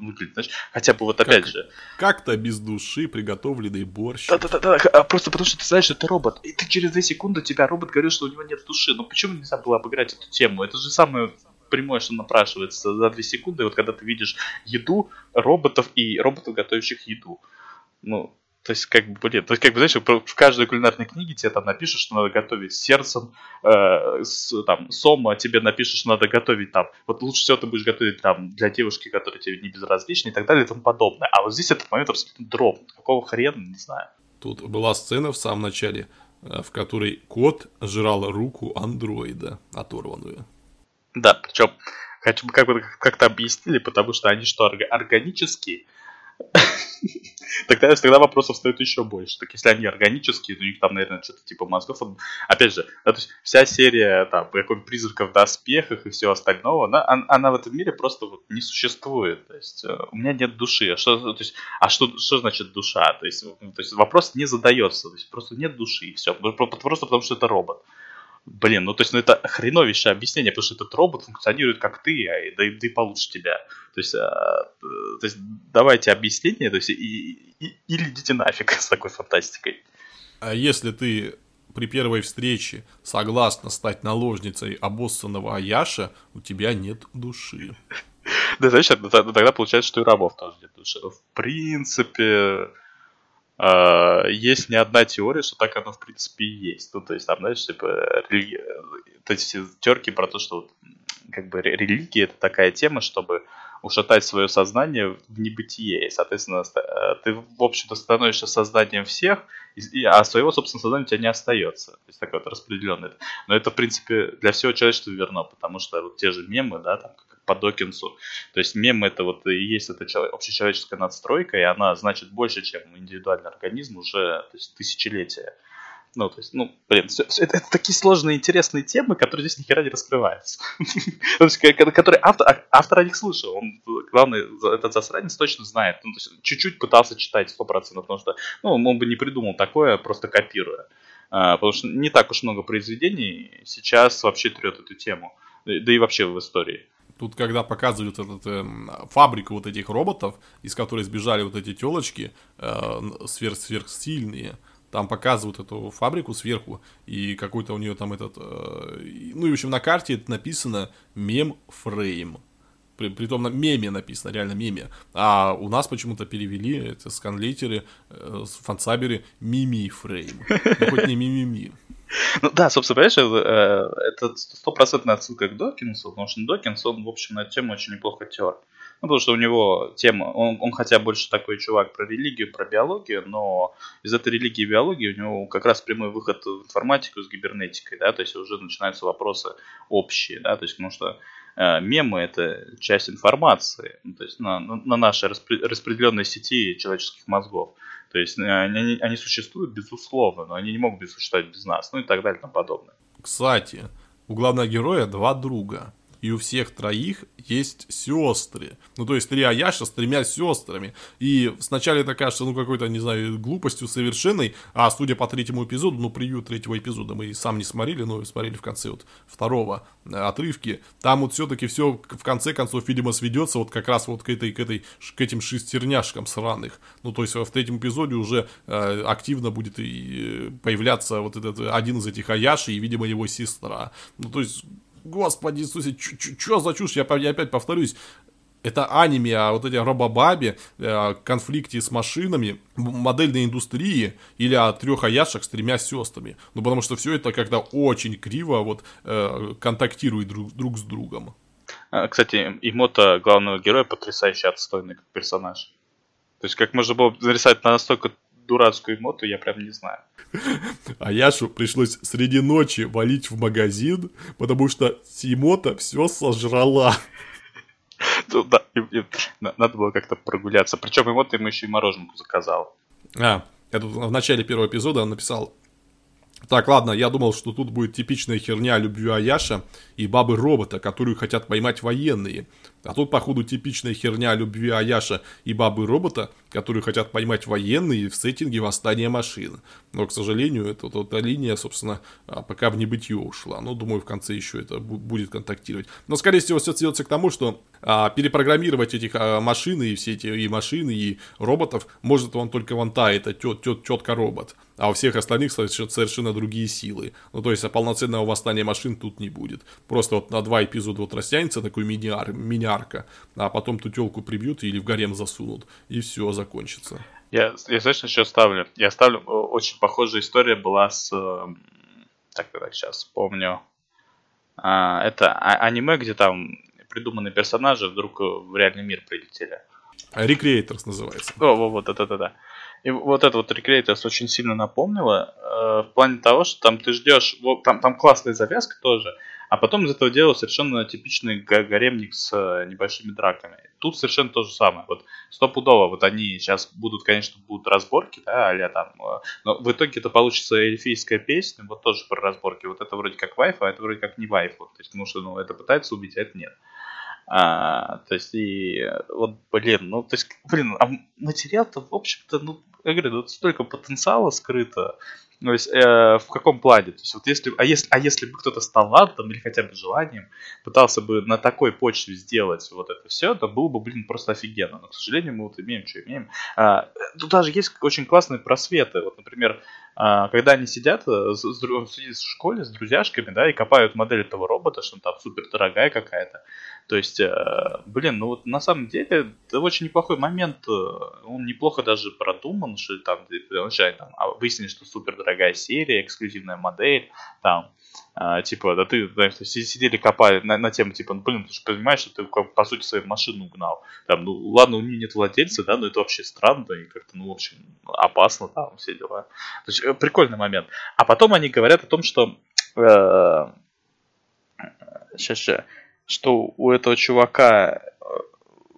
выглядит, знаешь. Хотя бы вот опять как, же. Как-то без души приготовленный борщ. Да-да-да, а просто потому что ты знаешь, что это робот. И ты через две секунды тебя робот говорит, что у него нет души. Ну почему нельзя было обыграть эту тему? Это же самое прямое, что напрашивается за две секунды. Вот когда ты видишь еду роботов и роботов, готовящих еду. Ну, то есть, как бы, блин, то есть, как бы, знаешь, в каждой кулинарной книге тебе там напишут, что надо готовить сердцем, э, с, там, сома, тебе напишут, что надо готовить там, вот лучше всего ты будешь готовить там для девушки, которая тебе не безразлична и так далее и тому подобное. А вот здесь этот момент абсолютно дров. Какого хрена, не знаю. Тут была сцена в самом начале, э, в которой кот жрал руку андроида оторванную. Да, причем хотя бы как бы как-то объяснили, потому что они что, органические? тогда, тогда вопросов встает еще больше. Так если они органические, то у них там, наверное, что-то типа мозгов. Опять же, да, то есть вся серия там какой призраков в доспехах и всего остального, она, она в этом мире просто вот не существует. То есть э, у меня нет души. А что, то есть, а что, что значит душа? То есть, то есть вопрос не задается. То есть просто нет души и все. Просто потому что это робот. Блин, ну то есть, ну это хреновейшее объяснение, потому что этот робот функционирует как ты, а, да, да и получше тебя. То есть, а, то есть давайте объяснение, то есть, и, и, или идите нафиг с такой фантастикой. А если ты при первой встрече согласна стать наложницей обоссанного Аяша, у тебя нет души. Да, знаешь, тогда получается, что и рабов тоже нет души. В принципе, есть не одна теория, что так оно в принципе и есть. Ну, то есть, там, знаешь, типа, рели... то есть, терки про то, что как бы религия это такая тема, чтобы ушатать свое сознание в небытие. И, соответственно, э, ты, в общем-то, становишься сознанием всех, а своего, собственно, сознания у тебя не остается. То есть, такое вот распределенное. Но это, в принципе, для всего человечества верно, потому что вот те же мемы, да, там, по Докинсу. То есть мем это вот и есть эта общечеловеческая надстройка, и она значит больше, чем индивидуальный организм уже то есть, тысячелетия. Ну, то есть, ну, блин, все, все, это, это такие сложные, интересные темы, которые здесь ни хера не раскрываются. Которые автор, а, автор о них слышал. Он, главный, этот засранец точно знает. Ну, то есть, чуть-чуть пытался читать 100%, потому что, ну, он бы не придумал такое, просто копируя. А, потому что не так уж много произведений сейчас вообще трет эту тему. Да и вообще в истории. Тут, когда показывают этот, э, фабрику вот этих роботов, из которой сбежали вот эти телочки э, сверх сверхсильные, там показывают эту фабрику сверху, и какой-то у нее там этот... Э, ну, и, в общем, на карте это написано мем-фрейм. При, притом на меме написано, реально меме. А у нас почему-то перевели, это сканлейтеры, э, фансаберы, мими-фрейм. Ну, хоть не мимими. Ну да, собственно, понимаешь, э, это стопроцентная отсылка к Докинсу, потому что Докинс, он, в общем, на эту тему очень неплохо тер. Ну, потому что у него тема, он, он хотя больше такой чувак про религию, про биологию, но из этой религии и биологии у него как раз прямой выход в информатику с гибернетикой, да, то есть уже начинаются вопросы общие, да, то есть потому что э, мемы это часть информации, ну, то есть на, на нашей распределенной сети человеческих мозгов. То есть э, они, они существуют, безусловно, но они не могут существовать без нас, ну и так далее и тому подобное. Кстати, у главного героя два друга и у всех троих есть сестры. Ну, то есть три Аяша с тремя сестрами. И сначала это кажется, ну, какой-то, не знаю, глупостью совершенной, а судя по третьему эпизоду, ну, превью третьего эпизода мы и сам не смотрели, но смотрели в конце вот второго э, отрывки, там вот все-таки все в конце концов, видимо, сведется вот как раз вот к этой, к этой, к этим шестерняшкам сраных. Ну, то есть в третьем эпизоде уже э, активно будет и э, появляться вот этот один из этих Аяши и, видимо, его сестра. Ну, то есть господи Иисусе, что за чушь, я, я опять повторюсь, это аниме о вот эти робобабе, э, конфликте с машинами, модельной индустрии или о трех аяшах с тремя сестрами. Ну, потому что все это когда очень криво вот э, контактирует друг, друг с другом. А, кстати, Имота главного героя потрясающе отстойный персонаж. То есть, как можно было нарисовать настолько дурацкую моту, я прям не знаю. А Яшу пришлось среди ночи валить в магазин, потому что Симота все сожрала. Ну, да, и, и, надо было как-то прогуляться. Причем Имота ему еще и мороженку заказал. А, я тут в начале первого эпизода он написал так, ладно, я думал, что тут будет типичная херня любви Аяша и бабы-робота, которую хотят поймать военные. А тут, походу, типичная херня любви Аяша и бабы-робота, которую хотят поймать военные в сеттинге восстания машин. Но, к сожалению, эта, эта линия, собственно, а, пока в небытие ушла. Но, думаю, в конце еще это будет контактировать. Но, скорее всего, все сведется к тому, что а, перепрограммировать этих а, машин и все эти и машины, и роботов может он только вон та, это тет, тет, тетка робот а у всех остальных совершенно другие силы. Ну, то есть, а полноценного восстания машин тут не будет. Просто вот на два эпизода вот растянется такой мини-ар, мини-арка, а потом ту телку прибьют или в гарем засунут, и все, закончится. Я, я знаешь, еще ставлю? Я ставлю, очень похожая история была с, так, так, сейчас помню, а, это а, аниме, где там придуманные персонажи вдруг в реальный мир прилетели. Recreators называется. О, вот, вот, это, да, да. И вот это вот Recreators очень сильно напомнило, э, в плане того, что там ты ждешь, вот, там, там классная завязка тоже, а потом из этого делают совершенно типичный гаремник с э, небольшими драками. Тут совершенно то же самое. Вот стопудово, вот они сейчас будут, конечно, будут разборки, да, а там, э, но в итоге это получится эльфийская песня, вот тоже про разборки. Вот это вроде как вайфа, а это вроде как не вайфа. То есть, потому что, ну, это пытается убить, а это нет. А, то есть, и вот, блин, ну, то есть, блин, а материал-то, в общем-то, ну, я говорю, тут столько потенциала скрыто. То есть, э, в каком плане? То есть, вот если, а, если, а если бы кто-то с талантом или хотя бы желанием пытался бы на такой почве сделать вот это все, то было бы, блин, просто офигенно. Но, к сожалению, мы вот имеем, что имеем. А, тут даже есть очень классные просветы. Вот, например, когда они сидят э, с, с, в школе с друзьяшками, да, и копают модель этого робота, что он там супер дорогая какая-то. То есть, э, блин, ну вот на самом деле это очень неплохой момент. Э, он неплохо даже продуман, что там, вначале там а, выяснили, что супер дорогая серия, эксклюзивная модель, там, а, типа, да ты, знаешь, сидели, копали на, на тему, типа, ну, блин, ты же понимаешь, что ты, по сути, свою машину угнал. Там, ну, ладно, у нее нет владельца, да, но это вообще странно и как-то, ну, в общем, опасно, там, все дела. То есть, э, прикольный момент. А потом они говорят о том, что... Э, сейчас, сейчас что у этого чувака э,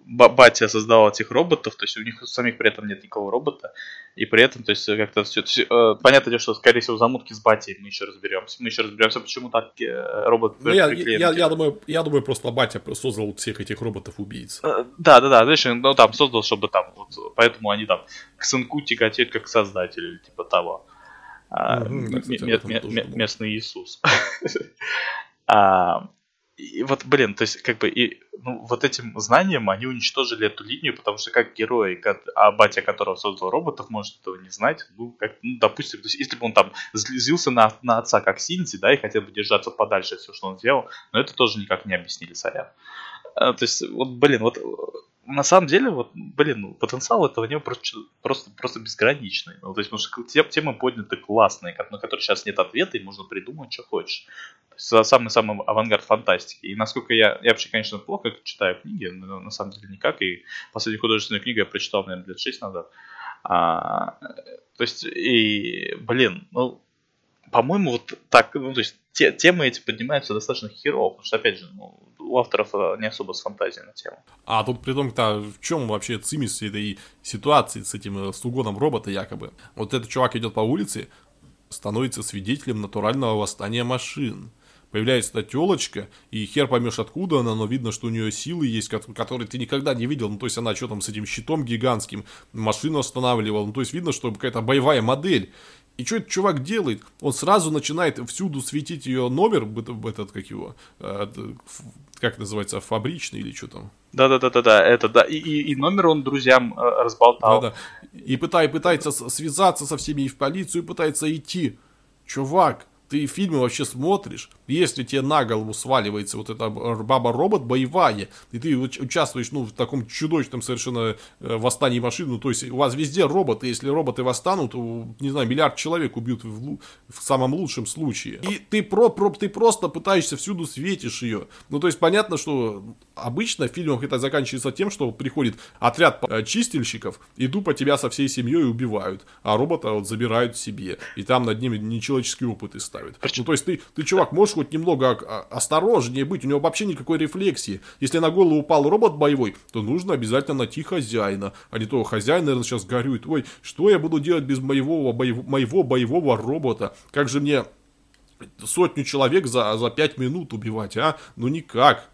батя создавал этих роботов, то есть у них самих при этом нет никакого робота, и при этом, то есть как-то все, есть, э, понятно что скорее всего замутки с батей мы еще разберемся, мы еще разберемся, почему так э, робот. Ну, я, я, я, думаю, я думаю, просто батя создал всех этих роботов убийц. Э, да, да, да, знаешь, ну там создал, чтобы там, вот, поэтому они там к сынку тяготеют как создатель, типа того. Mm-hmm, да, кстати, местный Иисус. а, и вот, блин, то есть, как бы, и, ну, вот этим знанием они уничтожили эту линию, потому что как герой, а батя которого создал роботов, может этого не знать, ну, как, ну, допустим, то есть, если бы он там злился на, на отца как Синти, да, и хотел бы держаться подальше всего, что он сделал, но это тоже никак не объяснили, сорян. А, то есть, вот, блин, вот на самом деле, вот, блин, ну, потенциал этого него просто, просто, просто безграничный. Ну, то есть, потому что темы подняты классные, на которые сейчас нет ответа, и можно придумать, что хочешь. Самый-самый авангард фантастики. И насколько я, я вообще, конечно, плохо читаю книги, но на самом деле никак. И последнюю художественную книгу я прочитал, наверное, лет 6 назад. А, то есть, и, блин, ну, по-моему, вот так, ну, то есть, те, темы эти поднимаются достаточно херово, потому что, опять же, ну, у авторов э, не особо с фантазией на тему. А тут при том, -то, в чем вообще цимис этой ситуации с этим, э, с угоном робота якобы? Вот этот чувак идет по улице, становится свидетелем натурального восстания машин. Появляется эта телочка, и хер поймешь откуда она, но видно, что у нее силы есть, которые ты никогда не видел. Ну, то есть она что там с этим щитом гигантским машину останавливала. Ну, то есть видно, что какая-то боевая модель. И что этот чувак делает? Он сразу начинает всюду светить ее номер, этот, как его, э, как называется, фабричный или что там. Да-да-да-да, это да. И, и, и номер он друзьям э, разболтал. Да-да. И пытай, пытается связаться со всеми и в полицию, пытается идти. Чувак, ты фильмы вообще смотришь, если тебе на голову сваливается вот эта баба-робот боевая, и ты участвуешь, ну, в таком чудовищном совершенно э, восстании машин, ну, то есть у вас везде роботы, если роботы восстанут, не знаю, миллиард человек убьют в, в самом лучшем случае. И ты, про, про, ты просто пытаешься всюду светишь ее. Ну, то есть понятно, что обычно в фильмах это заканчивается тем, что приходит отряд э, чистильщиков, и тупо тебя со всей семьей убивают, а робота вот забирают себе, и там над ним нечеловеческие опыты. Ну, то есть ты, ты, чувак, можешь хоть немного осторожнее быть, у него вообще никакой рефлексии. Если на голову упал робот боевой, то нужно обязательно найти хозяина, а не то хозяин, наверное, сейчас горюет. Ой, что я буду делать без моего, боев... моего боевого робота? Как же мне сотню человек за, за пять минут убивать, а? Ну никак.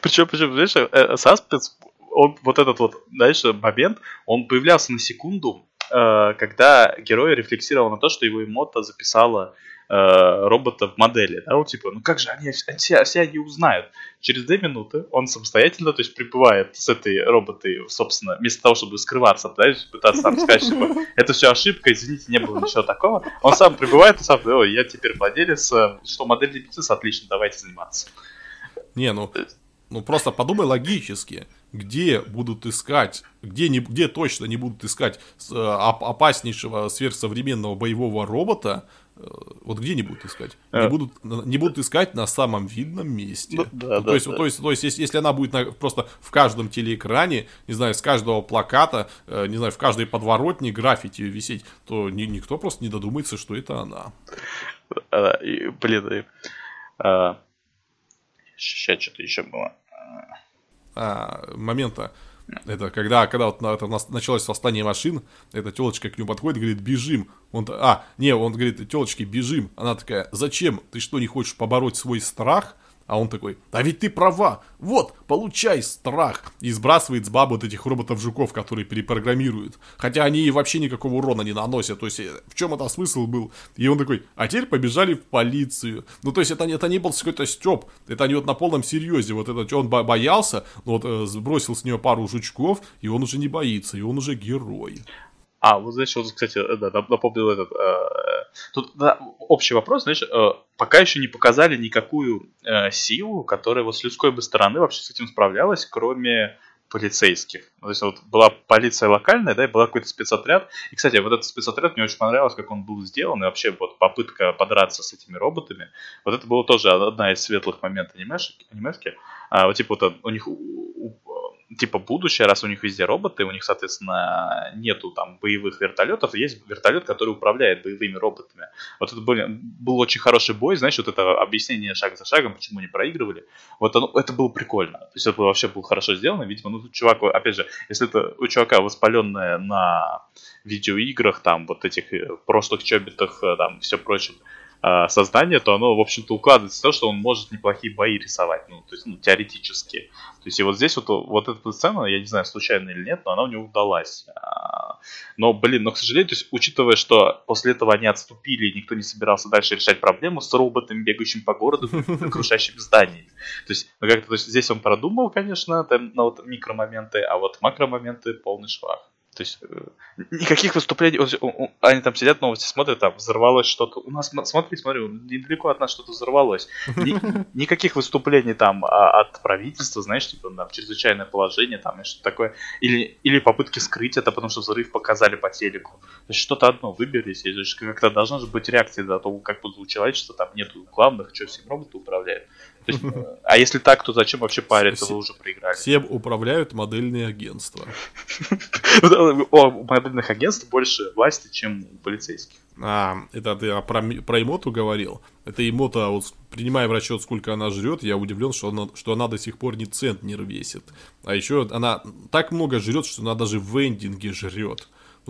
Причем, причем, знаешь, э, э, Саспенс, он, вот этот вот, знаешь, момент, он появлялся на секунду, э, когда герой рефлексировал на то, что его эмота записала робота в модели. Да, вот типа, ну как же они, они все, все они узнают. Через две минуты он самостоятельно, то есть прибывает с этой роботой, собственно, вместо того, чтобы скрываться, да, пытаться там сказать, что это все ошибка, извините, не было ничего такого. Он сам прибывает и сам, ой, я теперь владелец, э, что модель бизнеса, отлично, давайте заниматься. Не, ну, ну просто подумай логически, где будут искать, где, не, где точно не будут искать э, опаснейшего сверхсовременного боевого робота, Э, вот где не будут искать? Не, а. будут, не будут искать на самом видном месте. Ну, да, ну, да, то, есть, да. то есть, то есть, если, если она будет на, просто в каждом телеэкране, не знаю, с каждого плаката, э, не знаю, в каждой подворотне граффити висеть, то ни, никто просто не додумается, что это она. А, и, блин, и, а, Сейчас что-то еще было. А, момента. Это когда, когда вот это началось восстание машин, эта телочка к нему подходит говорит, бежим. Он, а, не, он говорит, телочки, бежим. Она такая, зачем? Ты что, не хочешь побороть свой страх? А он такой, а ведь ты права, вот, получай страх. И сбрасывает с бабы вот этих роботов-жуков, которые перепрограммируют. Хотя они и вообще никакого урона не наносят. То есть, э, в чем это смысл был? И он такой, а теперь побежали в полицию. Ну, то есть, это, это не был какой-то степ. Это они вот на полном серьезе. Вот это, он боялся, вот э, сбросил с нее пару жучков, и он уже не боится, и он уже герой. А, вот знаешь, вот, кстати, э, да, напомнил этот. Э, тут да, общий вопрос, знаешь, э, пока еще не показали никакую э, силу, которая вот с людской бы стороны вообще с этим справлялась, кроме полицейских. То есть вот была полиция локальная, да, и был какой-то спецотряд. И, кстати, вот этот спецотряд мне очень понравилось, как он был сделан, и вообще вот попытка подраться с этими роботами. Вот это было тоже одна из светлых моментов анимешки. анимешки. А, вот типа вот у них у, у, типа будущее, раз у них везде роботы, у них, соответственно, нету там боевых вертолетов, есть вертолет, который управляет боевыми роботами. Вот это был, был очень хороший бой, знаешь, вот это объяснение шаг за шагом, почему они проигрывали. Вот оно, это было прикольно. То есть это вообще было хорошо сделано. Видимо, ну, чувак, опять же, если это у чувака воспаленное на видеоиграх, там, вот этих э, прошлых чобитах, э, там, все прочее, э, создание, то оно, в общем-то, укладывается в то, что он может неплохие бои рисовать, ну, то есть, ну, теоретически. То есть, и вот здесь вот, вот эта сцена, я не знаю, случайно или нет, но она у него удалась. А, но, блин, но, к сожалению, то есть, учитывая, что после этого они отступили, никто не собирался дальше решать проблему с роботами, бегающим по городу, крушащими зданиями. То есть, ну, как-то, то есть, здесь он продумал, конечно, там, на вот микромоменты, а вот макромоменты полный швах. То есть э, никаких выступлений. Они там сидят, новости смотрят, там взорвалось что-то. У нас, смотри, смотри, недалеко от нас что-то взорвалось. никаких выступлений там а, от правительства, знаешь, типа там чрезвычайное положение, там что-то такое. Или, или попытки скрыть это, потому что взрыв показали по телеку. То есть что-то одно выберись. Как-то должна же быть реакция на то, как у человечества, там нету главных, что всем роботы управляют. Есть, а если так, то зачем вообще париться, вы уже проиграли? Всем управляют модельные агентства. У модельных агентств больше власти, чем у полицейских. А, это ты про, про Имоту говорил. Это Имота, вот, принимая в расчет, сколько она жрет, я удивлен, что она, что она до сих пор ни центнер весит. А еще она так много жрет, что она даже в эндинге жрет.